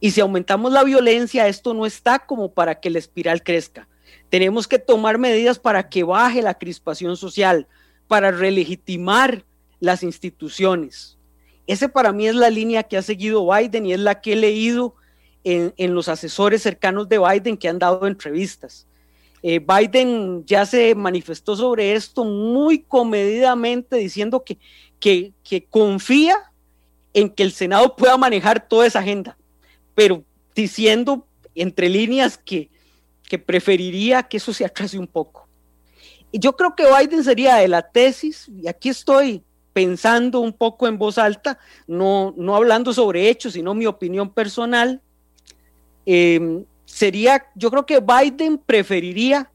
Y si aumentamos la violencia, esto no está como para que la espiral crezca. Tenemos que tomar medidas para que baje la crispación social, para relegitimar las instituciones. Ese para mí es la línea que ha seguido Biden y es la que he leído en, los asesores cercanos de Biden que han dado entrevistas. Eh, Biden ya se manifestó sobre esto muy comedidamente diciendo que, que, que, confía en que el Senado pueda manejar toda esa agenda, pero diciendo entre líneas que, que preferiría que eso se atrase un poco. Y yo creo que Biden sería de la tesis, y aquí estoy pensando un poco en voz alta, no, no hablando sobre hechos, sino mi opinión personal, Em, sería, yo creo que Biden preferiría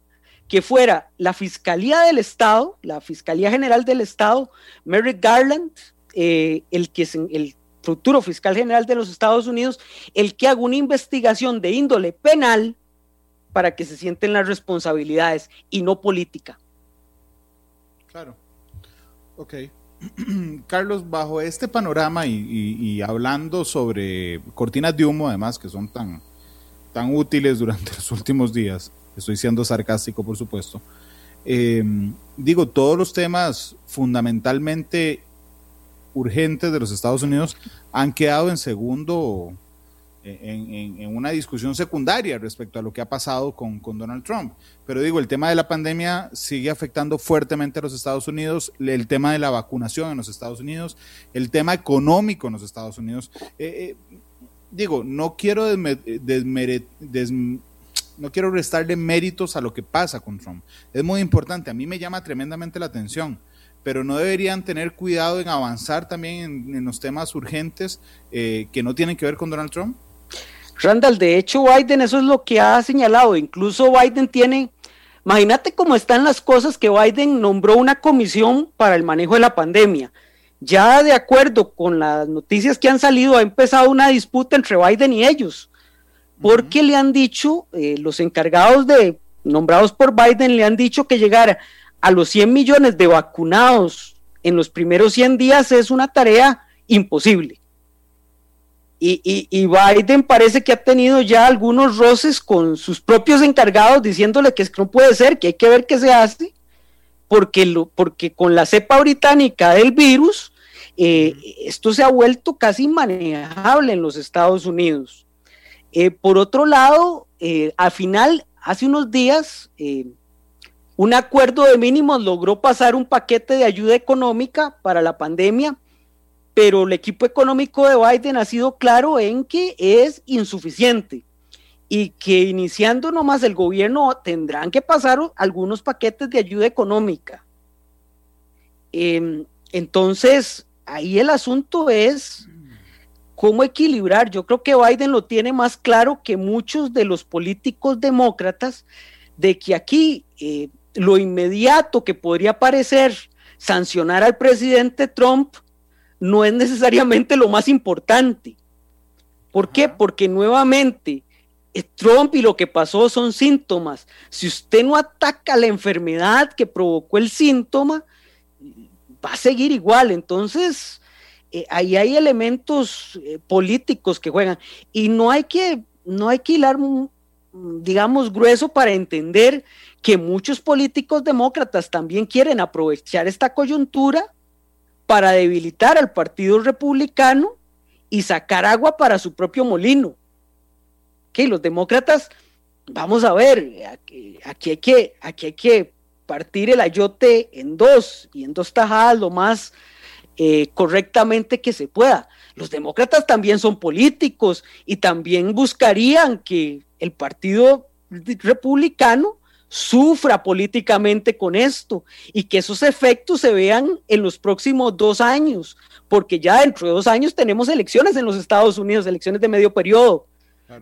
que fuera la Fiscalía del Estado, la Fiscalía General del Estado, Merrick Garland, eh, el que es el futuro fiscal general de los Estados Unidos, el que haga una investigación de índole penal para que se sienten las responsabilidades y no política. Claro. Ok. Carlos, bajo este panorama y, hablando sobre cortinas de humo, además, que son tan, tan útiles durante los últimos días, estoy siendo sarcástico por supuesto, eh, digo, todos los temas fundamentalmente urgentes de los Estados Unidos han quedado en segundo, en, una discusión secundaria respecto a lo que ha pasado con, con, Donald Trump. Pero digo, el tema de la pandemia sigue afectando fuertemente a los Estados Unidos, el tema de la vacunación en los Estados Unidos, el tema económico en los Estados Unidos. Eh, eh, digo, no quiero no quiero restarle méritos a lo que pasa con Trump. Es muy importante, a mí me llama tremendamente la atención, pero no deberían tener cuidado en avanzar también en, los temas urgentes eh, que no tienen que ver con Donald Trump. Randall, de hecho Biden eso es lo que ha señalado, incluso Biden tiene, imagínate cómo están las cosas que Biden nombró una comisión para el manejo de la pandemia. Ya de acuerdo con las noticias que han salido, ha empezado una disputa entre Biden y ellos, porque le han dicho, eh, los encargados de, nombrados por Biden, le han dicho que llegar a los 100 millones de vacunados en los primeros 100 días es una tarea imposible. Y, y, Biden parece que ha tenido ya algunos roces con sus propios encargados diciéndole que, es que no puede ser, que hay que ver qué se hace porque, lo, porque con la cepa británica del virus, eh, esto se ha vuelto casi manejable en los Estados Unidos. Eh, por otro lado, eh, al final, hace unos días, un acuerdo de mínimos logró pasar un paquete de ayuda económica para la pandemia, pero el equipo económico de Biden ha sido claro en que es insuficiente y que iniciando nomás el gobierno tendrán que pasar algunos paquetes de ayuda económica. Em, entonces, ahí el asunto es cómo equilibrar. Yo creo que Biden lo tiene más claro que muchos de los políticos demócratas de que aquí eh, lo inmediato que podría parecer sancionar al presidente Trump no es necesariamente lo más importante. ¿Por qué? Porque nuevamente eh, Trump y lo que pasó son síntomas. Si usted no ataca la enfermedad que provocó el síntoma, va a seguir igual. Entonces, eh, ahí hay elementos eh, políticos que juegan y no hay que, no hay que hilar, mm, digamos, grueso para entender que muchos políticos demócratas también quieren aprovechar esta coyuntura para debilitar al Partido Republicano y sacar agua para su propio molino. Que los demócratas, vamos a ver, aquí, hay que, aquí hay que partir el ayote en dos y en dos tajadas lo más eh, correctamente que se pueda. Los demócratas también son políticos y también buscarían que el Partido Republicano sufra políticamente con esto y que esos efectos se vean en los próximos dos años, porque ya dentro de dos años tenemos elecciones en los Estados Unidos, elecciones de medio periodo,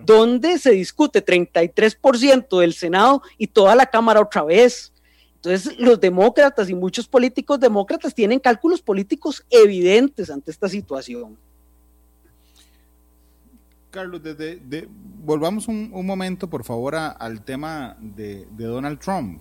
donde se discute 33% del Senado y toda la Cámara otra vez. Entonces, los demócratas y muchos políticos demócratas tienen cálculos políticos evidentes ante esta situación. Carlos, desde, volvamos un, momento, por favor, al tema de, Donald Trump.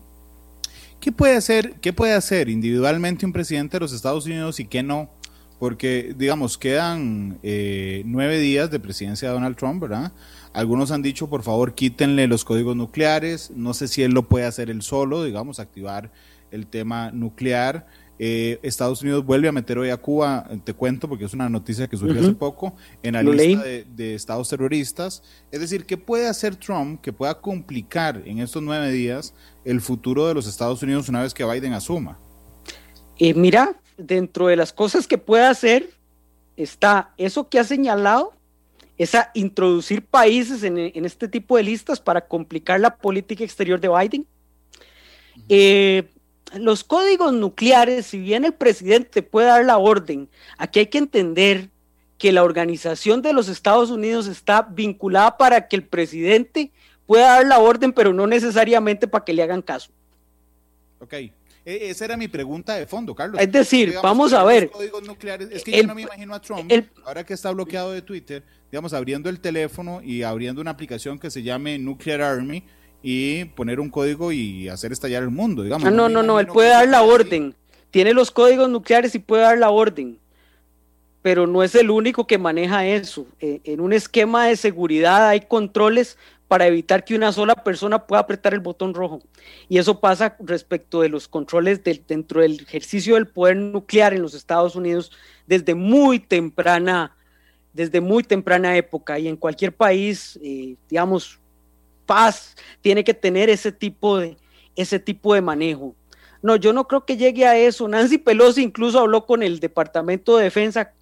¿Qué puede, hacer, ¿Qué puede hacer individualmente un presidente de los Estados Unidos y qué no? Porque, digamos, quedan eh, nueve días de presidencia de Donald Trump, ¿verdad? Algunos han dicho, por favor, quítenle los códigos nucleares. No sé si él lo puede hacer él solo, digamos, activar el tema nuclear. Eh, Estados Unidos vuelve a meter hoy a Cuba, te cuento porque es una noticia que surgió hace poco, en la lista de, estados terroristas. Es decir, ¿qué puede hacer Trump que pueda complicar en estos nueve días el futuro de los Estados Unidos una vez que Biden asuma? Eh, mira, dentro de las cosas que puede hacer está eso que ha señalado, es a introducir países en, este tipo de listas para complicar la política exterior de Biden. Eh, los códigos nucleares, si bien el presidente puede dar la orden, aquí hay que entender que la organización de los Estados Unidos está vinculada para que el presidente pueda dar la orden, pero no necesariamente para que le hagan caso. Ok. E, esa era mi pregunta de fondo, Carlos. Es decir, vamos a ver. Códigos nucleares, es que yo no me imagino a Trump, ahora que está bloqueado de Twitter, digamos, abriendo el teléfono y abriendo una aplicación que se llame Nuclear Army y poner un código y hacer estallar el mundo, digamos. Ah, no, no, no, él puede dar la orden. Tiene los códigos nucleares y puede dar la orden. Pero no es el único que maneja eso. Eh, en un esquema de seguridad hay controles para evitar que una sola persona pueda apretar el botón rojo. Y eso pasa respecto de los controles dentro del ejercicio del poder nuclear en los Estados Unidos desde muy temprana, desde muy temprana época. Y en cualquier país, eh, digamos, paz tiene que tener ese tipo de, ese tipo de manejo. No, yo no creo que llegue a eso. Nancy Pelosi incluso habló con el Departamento de Defensa,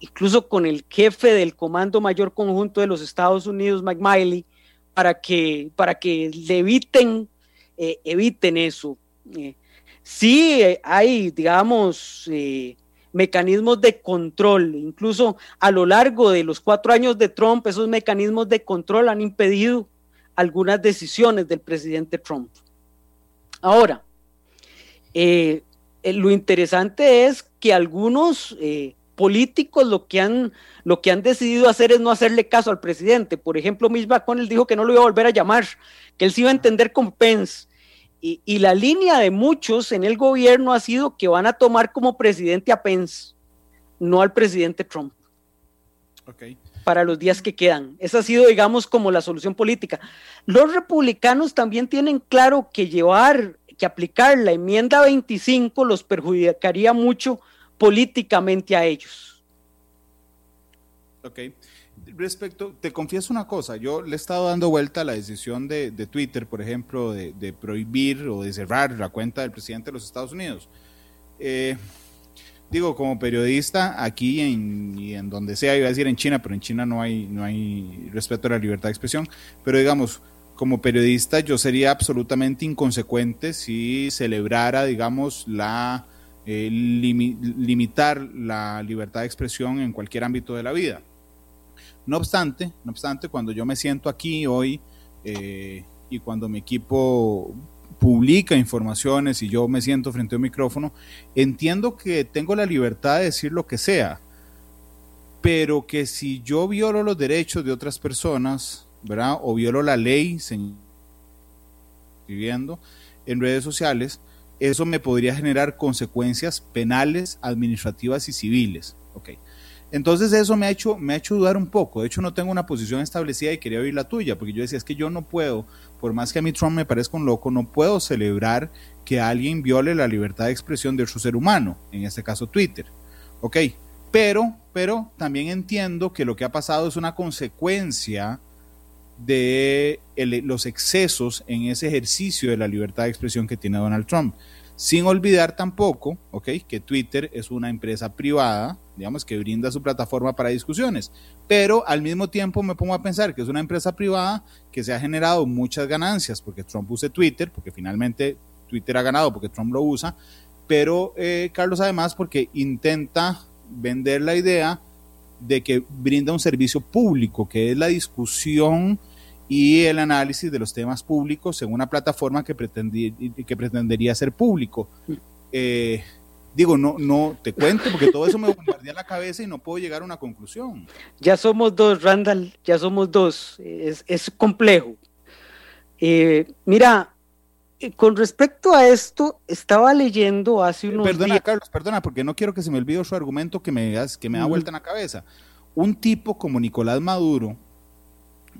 incluso con el jefe del Comando Mayor Conjunto de los Estados Unidos, Mike Miley, para que, para que le eviten, eh, eviten eso. Eh, sí eh, hay, digamos, mecanismos de control, incluso a lo largo de los cuatro años de Trump, esos mecanismos de control han impedido algunas decisiones del presidente Trump. Ahora, lo interesante es que algunos políticos lo que han lo que han decidido hacer es no hacerle caso al presidente. Por ejemplo, Mitch McConnell dijo que no lo iba a volver a llamar, que él se iba a entender con Pence. Y, la línea de muchos en el gobierno ha sido que van a tomar como presidente a Pence, no al presidente Trump. Para los días que quedan. Esa ha sido, digamos, como la solución política. Los republicanos también tienen claro que llevar, que aplicar la enmienda 25 los perjudicaría mucho políticamente a ellos. Ok. Respecto, te confieso una cosa, yo le he estado dando vuelta a la decisión de, Twitter, por ejemplo, de, prohibir o de cerrar la cuenta del presidente de los Estados Unidos. Eh, digo, como periodista, aquí en, y en donde sea, iba a decir en China, pero en China no hay, no hay respeto a la libertad de expresión, pero digamos, como periodista yo sería absolutamente inconsecuente si celebrara, digamos, la eh, limitar la libertad de expresión en cualquier ámbito de la vida. No obstante, no obstante, cuando yo me siento aquí hoy eh, y cuando mi equipo publica informaciones y yo me siento frente a un micrófono, entiendo que tengo la libertad de decir lo que sea. pero que si yo violo los derechos de otras personas, ¿verdad? O violo la ley, escribiendo en redes sociales, eso me podría generar consecuencias penales, administrativas y civiles. Okay. Entonces eso me ha, hecho, me ha hecho dudar un poco. De hecho, no tengo una posición establecida y quería oír la tuya, porque yo decía, es que yo no puedo, por más que a mí Trump me parezca un loco, no puedo celebrar que alguien viole la libertad de expresión de otro ser humano, en este caso Twitter. Ok, pero, pero también entiendo que lo que ha pasado es una consecuencia de los excesos en ese ejercicio de la libertad de expresión que tiene Donald Trump. Sin olvidar tampoco, ok, que Twitter es una empresa privada, digamos, que brinda su plataforma para discusiones. Pero al mismo tiempo me pongo a pensar que es una empresa privada que se ha generado muchas ganancias porque Trump use Twitter, porque finalmente Twitter ha ganado porque Trump lo usa. Pero, eh, Carlos, además, porque intenta vender la idea de que brinda un servicio público, que es la discusión y el análisis de los temas públicos en una plataforma que, que pretendería ser público. Eh, digo, no, no te cuento porque todo eso me bombardea la cabeza y no puedo llegar a una conclusión. Ya somos dos, Randall, ya somos dos. Es, es complejo. Eh, mira, eh, con respecto a esto, estaba leyendo hace unos perdona, Carlos, perdona, porque no quiero que se me olvide su argumento que me, que me da vuelta en la cabeza. Un tipo como Nicolás Maduro,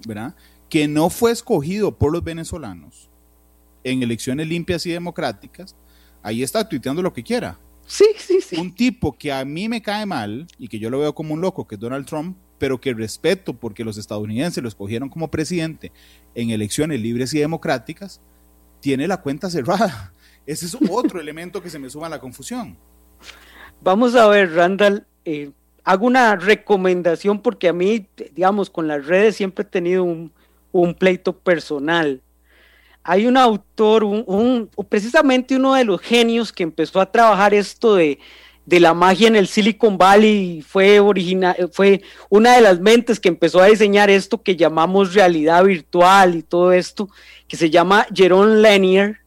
¿verdad? que no fue escogido por los venezolanos en elecciones limpias y democráticas, ahí está tuiteando lo que quiera. Sí, sí, sí. Un tipo que a mí me cae mal y que yo lo veo como un loco, que es Donald Trump, pero que respeto porque los estadounidenses lo escogieron como presidente en elecciones libres y democráticas, tiene la cuenta cerrada. Ese es otro elemento que se me suma a la confusión. Vamos a ver, Randall, eh, hago una recomendación porque a mí, digamos, con las redes siempre he tenido un, un pleito personal. Hay un autor, un, precisamente uno de los genios que empezó a trabajar esto de, la magia en el Silicon Valley, fue, fue una de las mentes que empezó a diseñar esto que llamamos realidad virtual y todo esto, que se llama Jerome Lanier.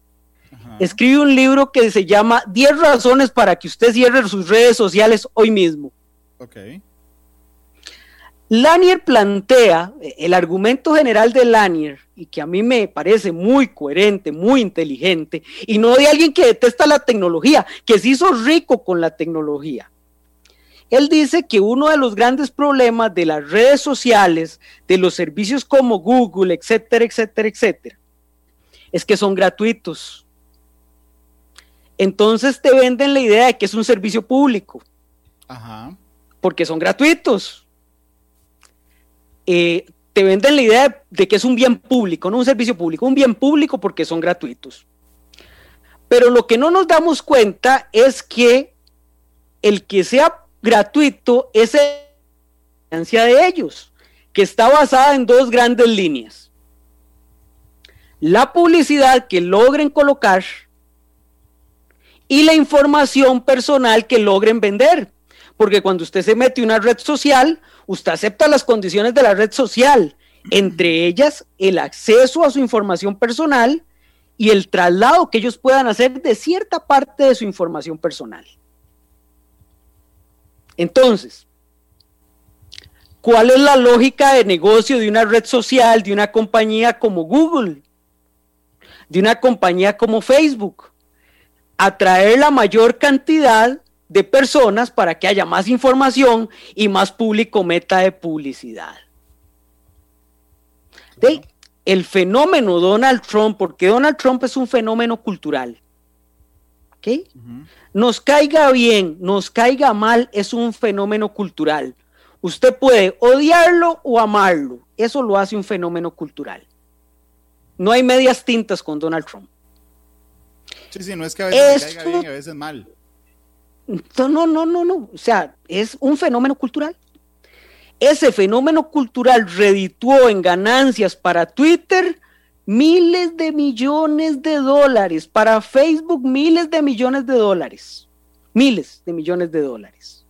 Escribe un libro que se llama 10 razones para que usted cierre sus redes sociales hoy mismo. Okay. Lanier plantea, el argumento general de Lanier, y que a mí me parece muy coherente, muy inteligente, y no de alguien que detesta la tecnología, que se hizo rico con la tecnología. Él dice que uno de los grandes problemas de las redes sociales, de los servicios como Google, etcétera, etcétera, etcétera, es que son gratuitos. Entonces te venden la idea de que es un servicio público. Ajá. Porque son gratuitos eh, te venden la idea de que es un bien público, no un servicio público, un bien público porque son gratuitos. Pero lo que no nos damos cuenta es que el que sea gratuito es la de ellos, que está basada en dos grandes líneas. La publicidad que logren colocar y la información personal que logren vender. Porque cuando usted se mete una red social, usted acepta las condiciones de la red social, entre ellas el acceso a su información personal y el traslado que ellos puedan hacer de cierta parte de su información personal. Entonces, ¿cuál es la lógica de negocio de una red social, de una compañía como Google, de una compañía como Facebook? Atraer la mayor cantidad de personas para que haya más información y más público meta de publicidad. el fenómeno Donald Trump, porque Donald Trump es un fenómeno cultural. Nos caiga bien, nos caiga mal, es un fenómeno cultural. Usted puede odiarlo o amarlo. Eso lo hace un fenómeno cultural. No hay medias tintas con Donald Trump. Sí, sí, no es que a veces caiga bien y a veces mal. No, no, no, no. O sea, es un fenómeno cultural. Ese fenómeno cultural redituó en ganancias para Twitter miles de millones de dólares, para Facebook miles de millones de dólares. Miles de millones de dólares.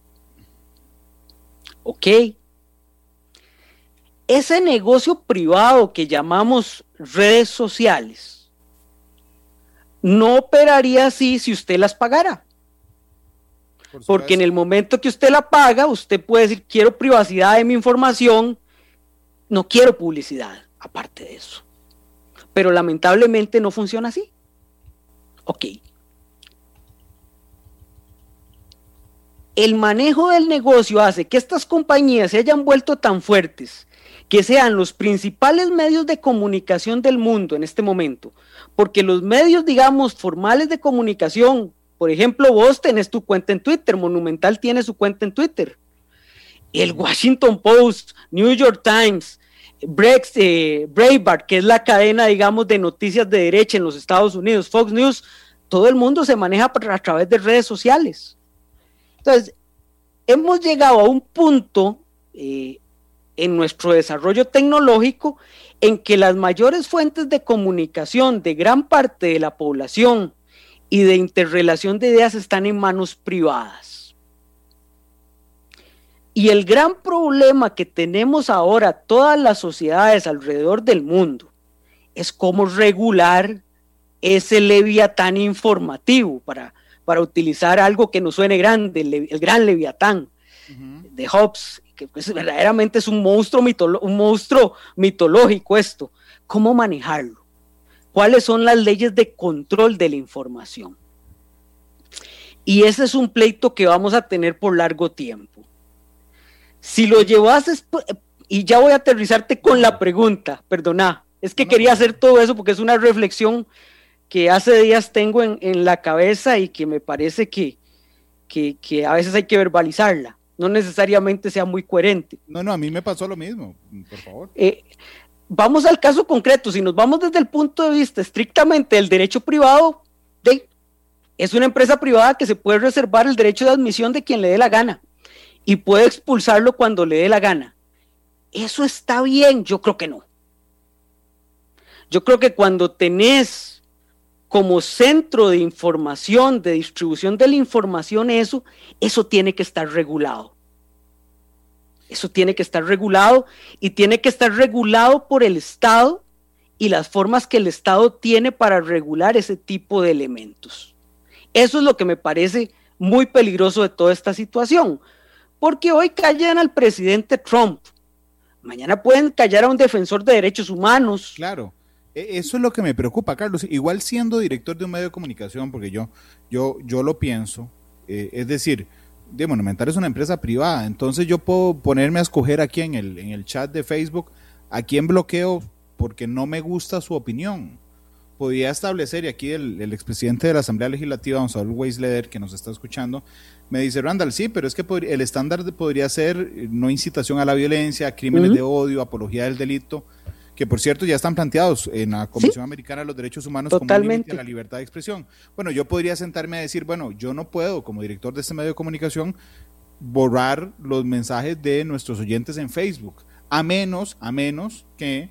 Ok. Ese negocio privado que llamamos redes sociales no operaría así si usted las pagara. Porque en el momento que usted la paga, usted puede decir, quiero privacidad de mi información, no quiero publicidad, aparte de eso. Pero lamentablemente no funciona así. Ok. El manejo del negocio hace que estas compañías se hayan vuelto tan fuertes que sean los principales medios de comunicación del mundo en este momento, porque los medios, digamos, formales de comunicación, por ejemplo, vos tenés tu cuenta en Twitter, Monumental tiene su cuenta en Twitter, el Washington Post, New York Times, Brex, eh, Breitbart, que es la cadena, digamos, de noticias de derecha en los Estados Unidos, Fox News, todo el mundo se maneja a través de redes sociales. Entonces, hemos llegado a un punto eh, en nuestro desarrollo tecnológico en que las mayores fuentes de comunicación de gran parte de la población y de interrelación de ideas están en manos privadas. Y el gran problema que tenemos ahora todas las sociedades alrededor del mundo es cómo regular ese leviatán informativo, para, para utilizar algo que nos suene grande, el, gran leviatán de Hobbes, que pues, verdaderamente es un monstruo, un monstruo mitológico esto. ¿Cómo manejarlo? ¿Cuáles son las leyes de control de la información? Y ese es un pleito que vamos a tener por largo tiempo. Si lo llevas, y ya voy a aterrizarte con la pregunta, perdona, es que quería hacer todo eso porque es una reflexión que hace días tengo en, la cabeza y que me parece que, que a veces hay que verbalizarla no necesariamente sea muy coherente. No, no, a mí me pasó lo mismo, por favor. Eh, vamos al caso concreto, si nos vamos desde el punto de vista estrictamente del derecho privado, de, es una empresa privada que se puede reservar el derecho de admisión de quien le dé la gana y puede expulsarlo cuando le dé la gana. ¿Eso está bien? Yo creo que no. Yo creo que cuando tenés como centro de información, de distribución de la información, eso, eso tiene que estar regulado. Eso tiene que estar regulado y tiene que estar regulado por el Estado y las formas que el Estado tiene para regular ese tipo de elementos. Eso es lo que me parece muy peligroso de toda esta situación, porque hoy callan al presidente Trump, mañana pueden callar a un defensor de derechos humanos. Claro e, eso es lo que me preocupa, Carlos. Igual siendo director de un medio de comunicación, porque yo, yo, yo lo pienso, eh, es decir, de Monumental es una empresa privada, entonces yo puedo ponerme a escoger aquí en el, en el chat de Facebook a quién bloqueo porque no me gusta su opinión. Podría establecer, y aquí el, el expresidente de la Asamblea Legislativa, don Saúl Weisleder, que nos está escuchando, me dice, Randall, sí, pero es que el estándar podría ser eh, no incitación a la violencia, crímenes de odio, apología del delito que por cierto ya están planteados en la Comisión Americana de los Derechos Humanos Totalmente. como a la libertad de expresión. Bueno, yo podría sentarme a decir, bueno, yo no puedo, como director de este medio de comunicación, borrar los mensajes de nuestros oyentes en Facebook, a menos, a menos que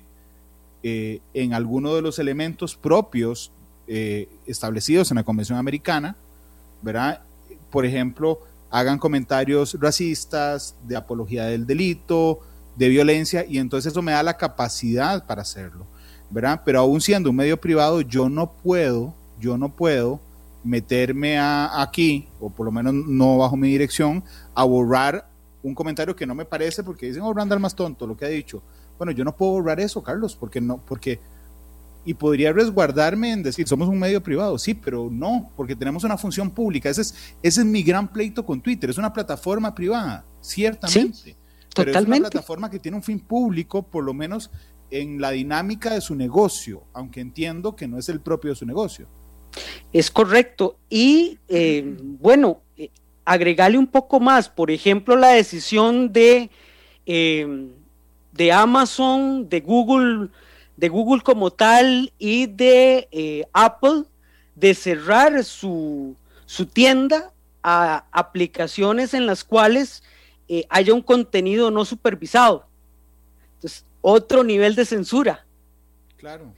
eh, en alguno de los elementos propios eh, establecidos en la Convención Americana, ¿verdad? Por ejemplo, hagan comentarios racistas, de apología del delito, de violencia y entonces eso me da la capacidad para hacerlo, ¿verdad? Pero aún siendo un medio privado, yo no puedo, yo no puedo meterme aquí, o por lo menos no bajo mi dirección, a borrar un comentario que no me parece porque dicen, oh, Randall más tonto, lo que ha dicho. Bueno, yo no puedo borrar eso, Carlos, porque no, porque y podría resguardarme en decir, somos un medio privado, sí, pero no, porque tenemos una función pública. Ese es, ese es mi gran pleito con Twitter, es una plataforma privada, ciertamente. Pero es una plataforma que tiene un fin público, por lo menos en la dinámica de su negocio, aunque entiendo que no es el propio de su negocio. Es correcto. Y eh, bueno, eh, agregarle un poco más, por ejemplo, la decisión de, eh, de Amazon, de Google, de Google como tal y de Apple de cerrar su, su tienda a aplicaciones en las cuales eh, haya un contenido no supervisado. Entonces, otro nivel de censura. Claro.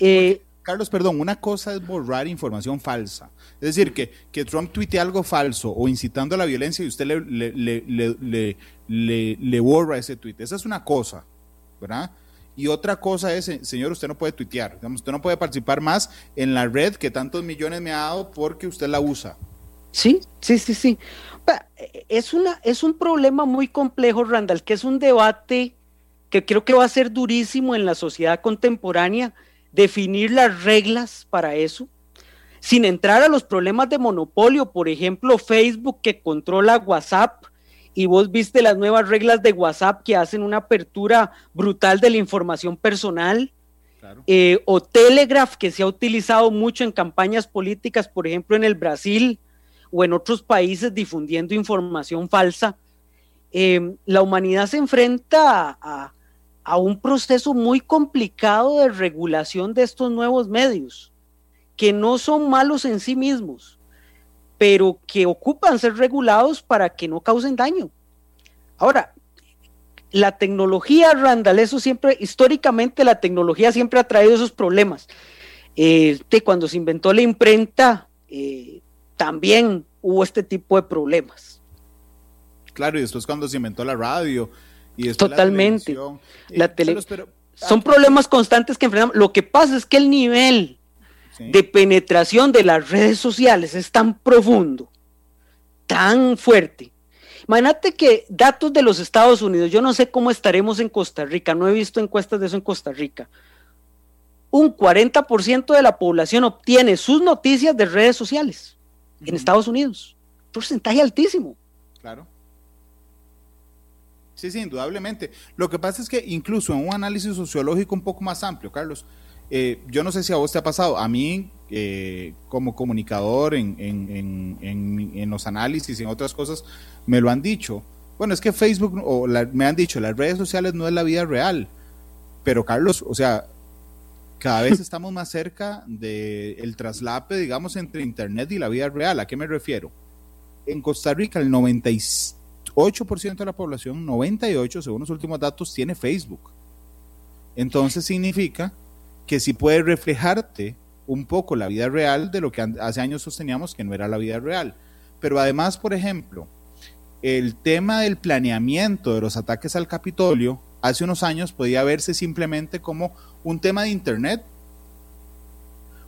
Eh, Carlos, perdón, una cosa es borrar información falsa. Es decir, que, que Trump tuite algo falso o incitando a la violencia y usted le, le, borra ese tuit. Esa es una cosa, ¿verdad? Y otra cosa es, señor, usted no puede tuitear. usted no puede participar más en la red que tantos millones me ha dado porque usted la usa. Sí, sí, sí, sí. Es, una, es un problema muy complejo, Randall, que es un debate que creo que va a ser durísimo en la sociedad contemporánea, definir las reglas para eso, sin entrar a los problemas de monopolio, por ejemplo, Facebook que controla WhatsApp y vos viste las nuevas reglas de WhatsApp que hacen una apertura brutal de la información personal, eh, o Telegraph que se ha utilizado mucho en campañas políticas, por ejemplo, en el Brasil o en otros países difundiendo información falsa. Eh, la humanidad se enfrenta a, a un proceso muy complicado de regulación de estos nuevos medios, que no son malos en sí mismos, pero que ocupan ser regulados para que no causen daño. Ahora, la tecnología, Randall, eso siempre, históricamente la tecnología siempre ha traído esos problemas. Eh, cuando se inventó la imprenta, eh, también hubo este tipo de problemas. Claro, y después cuando se inventó la radio y Totalmente. La, tele... Son problemas constantes que enfrentamos. Lo que pasa es que el nivel de penetración de las redes sociales es tan profundo, tan fuerte. Imagínate que datos de los Estados Unidos, yo no sé cómo estaremos en Costa Rica, no he visto encuestas de eso en Costa Rica. Un 40% de la población obtiene sus noticias de redes sociales en Estados Unidos. Porcentaje altísimo. Claro. Sí, sí, indudablemente. Lo que pasa es que incluso en un análisis sociológico un poco más amplio, Carlos, eh, yo no sé si a vos te ha pasado, a mí eh, como comunicador en, en, en, en, los análisis y en otras cosas, me lo han dicho. Bueno, es que Facebook, o me han dicho, las redes sociales no es la vida real. Pero Carlos, o sea, cada vez estamos más cerca del traslape, digamos, entre Internet y la vida real. ¿A qué me refiero? En Costa Rica, el 98% de la población, 98% según los últimos datos, tiene Facebook. Entonces significa que si puede reflejarte un poco la vida real de lo que hace años sosteníamos que no era la vida real. Pero además, por ejemplo, el tema del planeamiento de los ataques al Capitolio hace unos años podía verse simplemente como un tema de Internet.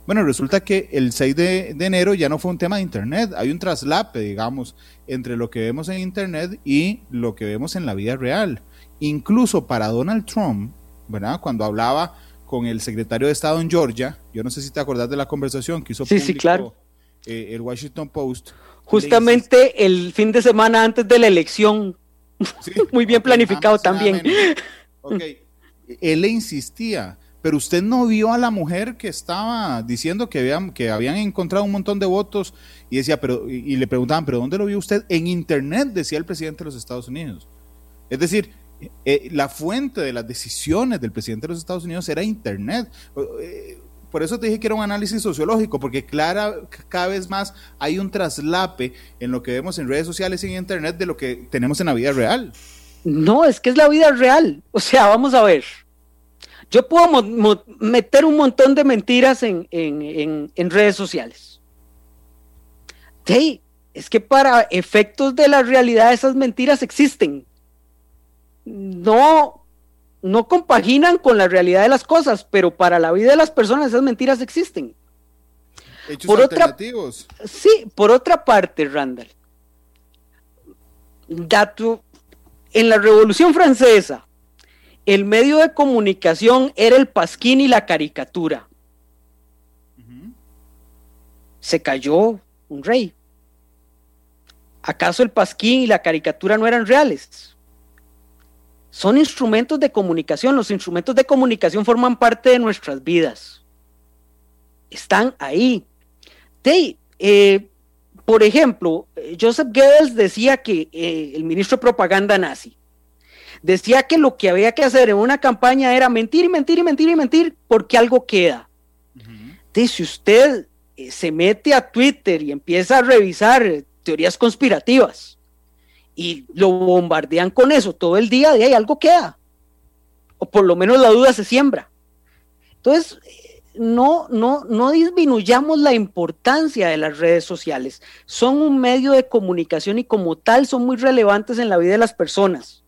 Bueno, resulta que el 6 de, de, enero ya no fue un tema de Internet, hay un traslape, digamos, entre lo que vemos en Internet y lo que vemos en la vida real. Incluso para Donald Trump, ¿verdad? Cuando hablaba con el secretario de Estado en Georgia. Yo no sé si te acordás de la conversación que hizo sí, sí, claro. Eh, el Washington Post. Justamente el fin de semana antes de la elección. Muy bien planificado también. Ok, él le insistía, pero usted no vio a la mujer que estaba diciendo que habían, que habían encontrado un montón de votos y decía, pero, y le preguntaban, pero ¿dónde lo vio usted? En internet, decía el presidente de los Estados Unidos. Es decir, eh, la fuente de las decisiones del presidente de los Estados Unidos era Internet. Eh, por eso te dije que era un análisis sociológico, porque clara, cada vez más hay un traslape en lo que vemos en redes sociales y en Internet de lo que tenemos en la vida real. No, es que es la vida real. O sea, vamos a ver. Yo puedo meter un montón de mentiras en, en redes sociales. Sí, es que para efectos de la realidad esas mentiras existen no, no compaginan con la realidad de las cosas, pero para la vida de las personas esas mentiras existen. Hechos por alternativos. sí, por otra parte, Randall, dato, en la Revolución Francesa, el medio de comunicación era el pasquín y la caricatura. Se cayó un rey. ¿Acaso el pasquín y la caricatura no eran reales? son instrumentos de comunicación. Los instrumentos de comunicación forman parte de nuestras vidas. Están ahí. Eh, por ejemplo, Joseph Goebbels decía que eh, el ministro de propaganda nazi decía que lo que había que hacer en una campaña era mentir y mentir y mentir y mentir porque algo queda. si usted eh, se mete a Twitter y empieza a revisar teorías conspirativas, y lo bombardean con eso todo el día, de ahí algo queda. O por lo menos la duda se siembra. Entonces, no, no, no disminuyamos la importancia de las redes sociales. Son un medio de comunicación y como tal son muy relevantes en la vida de las personas.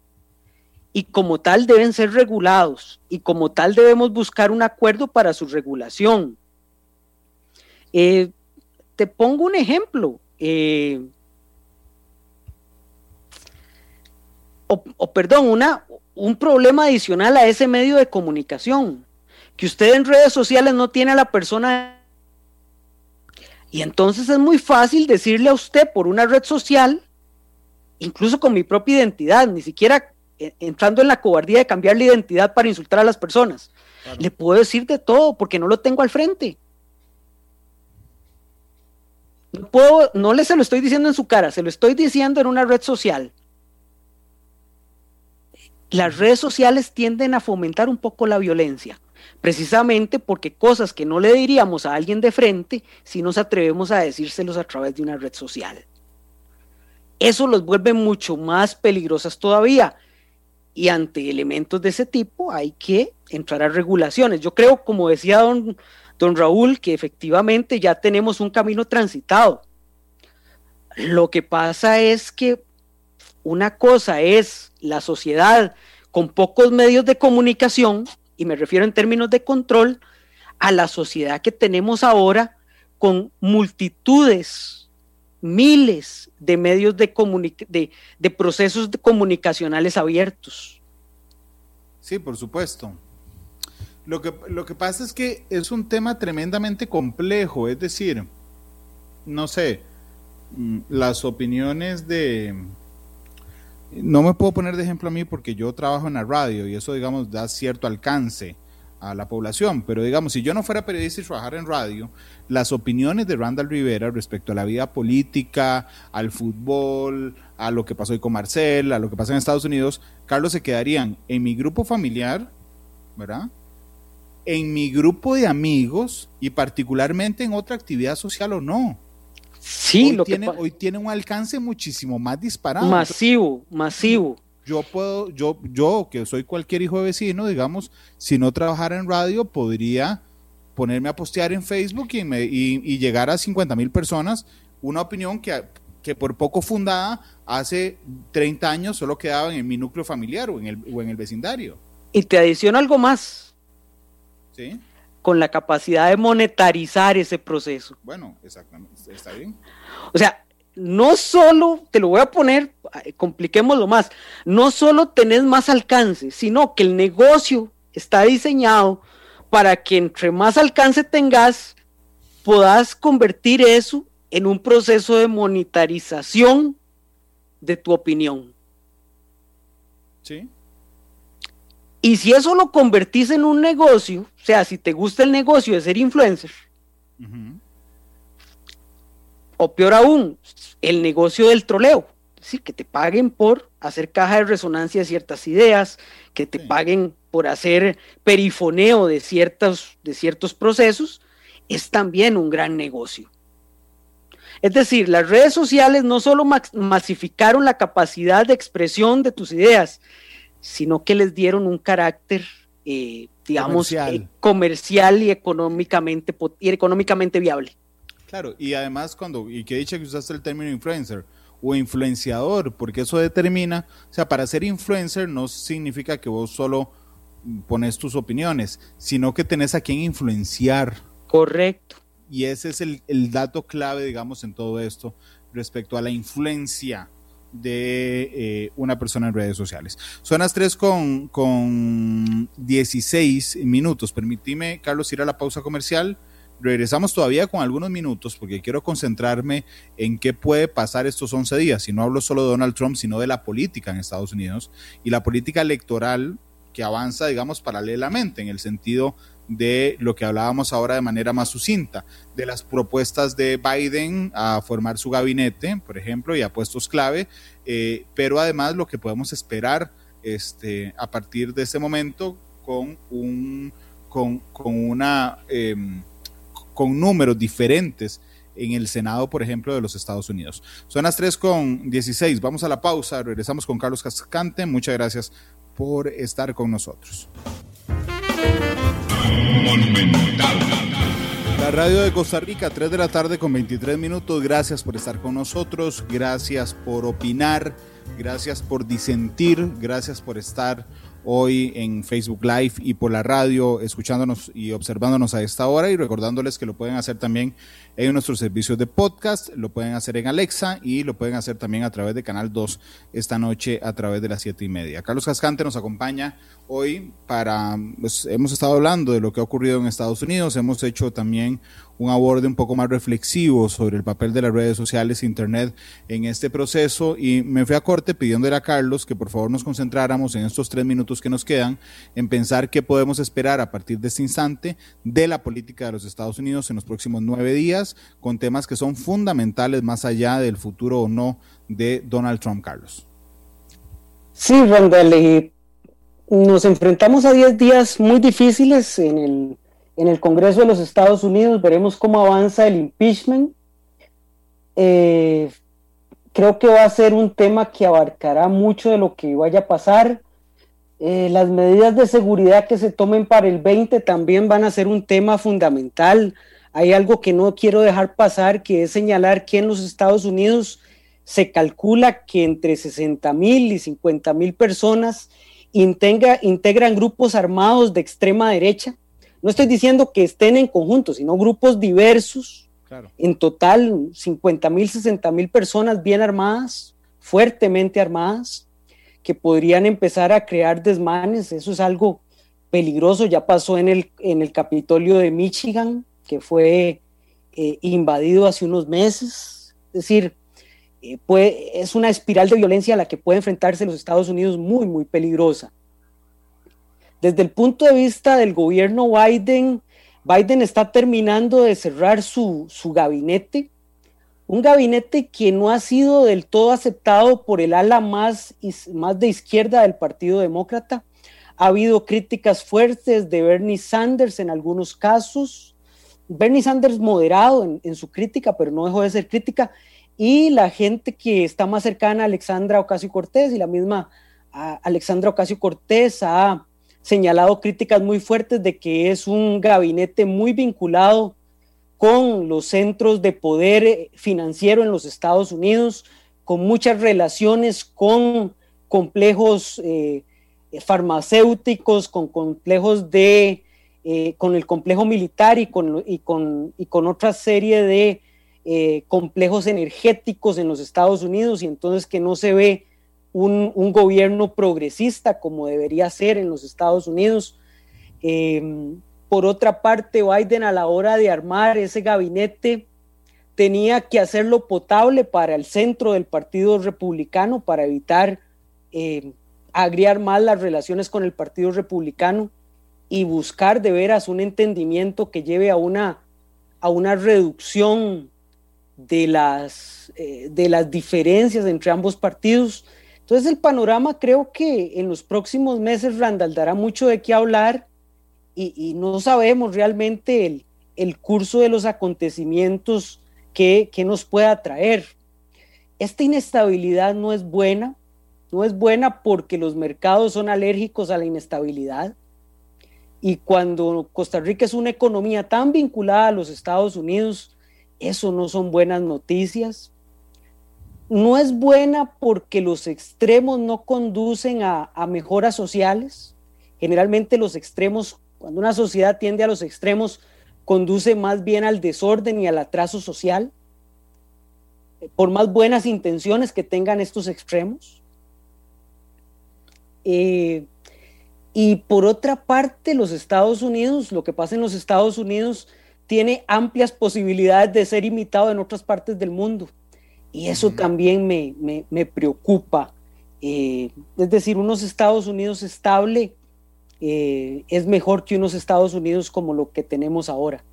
Y como tal deben ser regulados. Y como tal debemos buscar un acuerdo para su regulación. Eh, te pongo un ejemplo. eh, o, perdón, una, un problema adicional a ese medio de comunicación, que usted en redes sociales no tiene a la persona y entonces es muy fácil decirle a usted por una red social, incluso con mi propia identidad, ni siquiera entrando en la cobardía de cambiar la identidad para insultar a las personas. Le puedo decir de todo porque no lo tengo al frente. No, puedo, no le se lo estoy diciendo en su cara, se lo estoy diciendo en una red social. Las redes sociales tienden a fomentar un poco la violencia precisamente porque cosas que no le diríamos a alguien de frente, si nos atrevemos a decírselos a través de una red social. Eso los vuelve mucho más peligrosas todavía. Y ante elementos de ese tipo hay que entrar a regulaciones. Yo creo, como decía don, don Raúl, que efectivamente ya tenemos un camino transitado. Lo que pasa es que una cosa es la sociedad con pocos medios de comunicación y me refiero en términos de control, a la sociedad que tenemos ahora con multitudes, miles de medios de, de, de procesos comunicacionales abiertos. Sí, por supuesto. Lo que, lo que pasa es que es un tema tremendamente complejo, es decir, no sé, mm, las opiniones de, no me puedo poner de ejemplo a mí porque yo trabajo en la radio y eso, digamos, da cierto alcance a la población, pero digamos, si yo no fuera periodista y trabajara en radio, las opiniones de Randall Rivera respecto a la vida política, al fútbol, a lo que pasó hoy con Marcel, a lo que pasa en Estados Unidos, Carlos, se quedarían en mi grupo familiar, ¿verdad? En mi grupo de amigos y particularmente en otra actividad social o no. Sí, hoy lo tiene, que hoy tiene un alcance muchísimo más disparado. Masivo, masivo. Yo puedo, yo, yo que soy cualquier hijo de vecino, digamos, si no trabajara en radio, podría ponerme a postear en Facebook y, y, llegar a 50 mil personas una opinión que, que por poco fundada hace 30 años solo quedaba en mi núcleo familiar o en el, o en el vecindario. Y te adiciono algo más. Sí con la capacidad de monetarizar ese proceso. Bueno, exactamente, está bien. O sea, no solo, te lo voy a poner, compliquémoslo más, no solo tenés más alcance, sino que el negocio está diseñado para que entre más alcance tengas, puedas convertir eso en un proceso de monetarización de tu opinión. Sí. Y si eso lo convertís en un negocio, o sea, si te gusta el negocio de ser influencer, o peor aún, el negocio del troleo, es decir, que te paguen por hacer caja de resonancia de ciertas ideas, que te paguen por hacer perifoneo de, ciertos, de ciertos procesos, es también un gran negocio. Es decir, las redes sociales no solo masificaron la capacidad de expresión de tus ideas, sino que les dieron un carácter, eh, digamos, eh, comercial, y, económicamente, y económicamente viable. Claro, y además cuando, y que dicho que usaste el término influencer o influenciador, porque eso determina, o sea, para ser influencer no significa que vos solo pones tus opiniones, sino que tenés a quien influenciar. Correcto. Y ese es el, el dato clave, digamos, en todo esto respecto a la influencia de eh, una persona en redes sociales. Son las 3 con, con 16 minutos. Permitime, Carlos, ir a la pausa comercial. Regresamos todavía con algunos minutos porque quiero concentrarme en qué puede pasar estos 11 días. Y no hablo solo de Donald Trump, sino de la política en Estados Unidos y la política electoral que avanza, digamos, paralelamente en el sentido de lo que hablábamos ahora de manera más sucinta, de las propuestas de Biden a formar su gabinete, por ejemplo, y a puestos clave, eh, pero además lo que podemos esperar este, a partir de ese momento con un con, una em, con números diferentes en el Senado, por ejemplo, de los Estados Unidos. Son las 3 con 16. Vamos a la pausa. Regresamos con Carlos Cascante. Muchas gracias por estar con nosotros. La radio de Costa Rica, 3 de la tarde con 23 minutos. Gracias por estar con nosotros, gracias por opinar, gracias por disentir, gracias por estar hoy en Facebook Live y por la radio, escuchándonos y observándonos a esta hora y recordándoles que lo pueden hacer también en nuestros servicios de podcast, lo pueden hacer en Alexa y lo pueden hacer también a través de Canal 2 esta noche a través de las siete y media. Carlos Cascante nos acompaña hoy para, pues, hemos estado hablando de lo que ha ocurrido en Estados Unidos, hemos hecho también un aborde un poco más reflexivo sobre el papel de las redes sociales e Internet en este proceso y me fui a corte pidiéndole a Carlos que por favor nos concentráramos en estos tres minutos que nos quedan en pensar qué podemos esperar a partir de este instante de la política de los Estados Unidos en los próximos nueve días con temas que son fundamentales más allá del futuro o no de Donald Trump, Carlos. Sí, Randall, nos enfrentamos a diez días muy difíciles en el en el Congreso de los Estados Unidos, veremos cómo avanza el impeachment. Eh, creo que va a ser un tema que abarcará mucho de lo que vaya a pasar. Eh, las medidas de seguridad que se tomen para el 20 también van a ser un tema fundamental. Hay algo que no quiero dejar pasar, que es señalar que en los Estados Unidos se calcula que entre 60 mil y 50 mil personas integran grupos armados de extrema derecha no estoy diciendo que estén en conjunto, sino grupos diversos. En total, 50 mil, 60 mil personas bien armadas, fuertemente armadas, que podrían empezar a crear desmanes. Eso es algo peligroso. Ya pasó en el, en el Capitolio de Michigan, que fue eh, invadido hace unos meses. Es decir, eh, es una espiral de violencia a la que puede enfrentarse los Estados Unidos muy, muy peligrosa. Desde el punto de vista del gobierno Biden, Biden está terminando de cerrar su, gabinete, un gabinete que no ha sido del todo aceptado por el ala más, más de izquierda del Partido Demócrata. Ha habido críticas fuertes de Bernie Sanders en algunos casos. Bernie Sanders moderado en, su crítica, pero no dejó de ser crítica. Y la gente que está más cercana a Alexandra Ocasio Cortés y la misma Alexandra Ocasio Cortés ha señalado críticas muy fuertes de que es un gabinete muy vinculado con los centros de poder financiero en los Estados Unidos, con muchas relaciones con complejos eh, farmacéuticos, con complejos de, eh, con el complejo militar y con, y con, y con otra serie de eh, complejos energéticos en los Estados Unidos y entonces que no se ve un, gobierno progresista como debería ser en los Estados Unidos. Em, por otra parte, Biden a la hora de armar ese gabinete tenía que hacerlo potable para el centro del Partido Republicano para evitar em, agriar más las relaciones con el Partido Republicano y buscar de veras un entendimiento que lleve a una, a una reducción de las, eh, de las diferencias entre ambos partidos. Entonces el panorama creo que en los próximos meses, Randall, dará mucho de qué hablar y, no sabemos realmente el, curso de los acontecimientos que, nos pueda traer. Esta inestabilidad no es buena, no es buena porque los mercados son alérgicos a la inestabilidad. Y cuando Costa Rica es una economía tan vinculada a los Estados Unidos, eso no son buenas noticias no es buena porque los extremos no conducen a, mejoras sociales. Generalmente los extremos, cuando una sociedad tiende a los extremos, conduce más bien al desorden y al atraso social, por más buenas intenciones que tengan estos extremos. Eh, y por otra parte, los Estados Unidos, lo que pasa en los Estados Unidos, tiene amplias posibilidades de ser imitado en otras partes del mundo. Y eso también me, preocupa. Eh, es decir, unos Estados Unidos estable eh, es mejor que unos Estados Unidos como lo que tenemos ahora.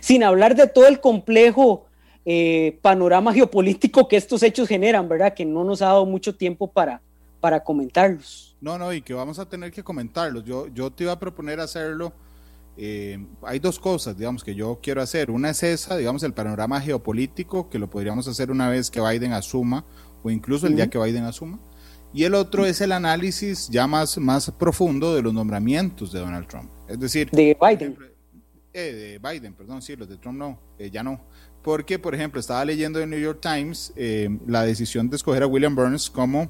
Sin hablar de todo el complejo eh, panorama geopolítico que estos hechos generan, ¿verdad? Que no nos ha dado mucho tiempo para, para comentarlos. No, no, y que vamos a tener que comentarlos. Yo, yo te iba a proponer hacerlo eh, hay dos cosas, digamos, que yo quiero hacer. Una es esa, digamos, el panorama geopolítico, que lo podríamos hacer una vez que Biden asuma, o incluso el día que Biden asuma. Y el otro es el análisis ya más, más profundo de los nombramientos de Donald Trump. Es decir, de Biden. Eh, de Biden, perdón, sí, los de Trump no, eh, ya no. Porque, por ejemplo, estaba leyendo en New York Times la decisión de escoger a William Burns como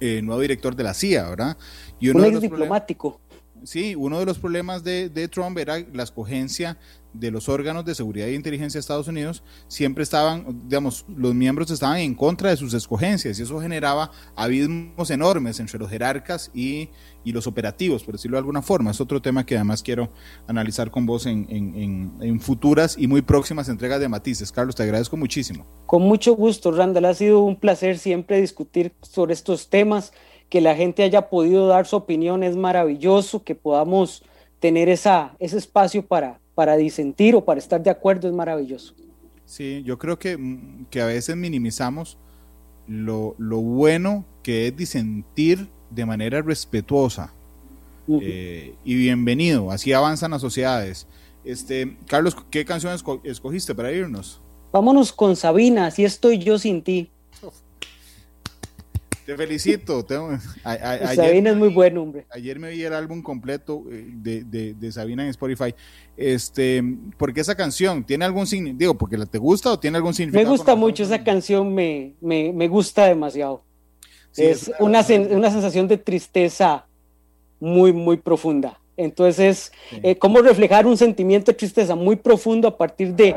eh, nuevo director de la CIA, ¿verdad? Y uno Un ex diplomático. Sí, uno de los problemas de, de, Trump era la escogencia de los órganos de seguridad e inteligencia de Estados Unidos. Siempre estaban, digamos, los miembros estaban en contra de sus escogencias y eso generaba abismos enormes entre los jerarcas y, y los operativos, por decirlo de alguna forma. Es otro tema que además quiero analizar con vos en, en, en, futuras y muy próximas entregas de Matices. Carlos, te agradezco muchísimo. Con mucho gusto, Randall. Ha sido un placer siempre discutir sobre estos temas que la gente haya podido dar su opinión es maravilloso, que podamos tener esa, ese espacio para, para disentir o para estar de acuerdo es maravilloso. Sí, yo creo que, mm, que a veces minimizamos lo, lo, bueno que es disentir de manera respetuosa. Eh, y bienvenido, así avanzan las sociedades. Este, Carlos, ¿qué canción escogiste para irnos? Vámonos con Sabina, así estoy yo sin ti. Te felicito. Sabina es muy buen hombre. Ayer me vi el álbum completo eh, de, de, Sabina en Spotify. Este, ¿por qué esa canción? ¿Tiene algún significado? Digo, ¿porque te gusta o tiene algún significado? Me gusta mucho esa canción, me, me, me gusta demasiado. es, una, una sensación de tristeza muy, muy profunda. Entonces, eh, ¿cómo reflejar un sentimiento de tristeza muy profundo a partir de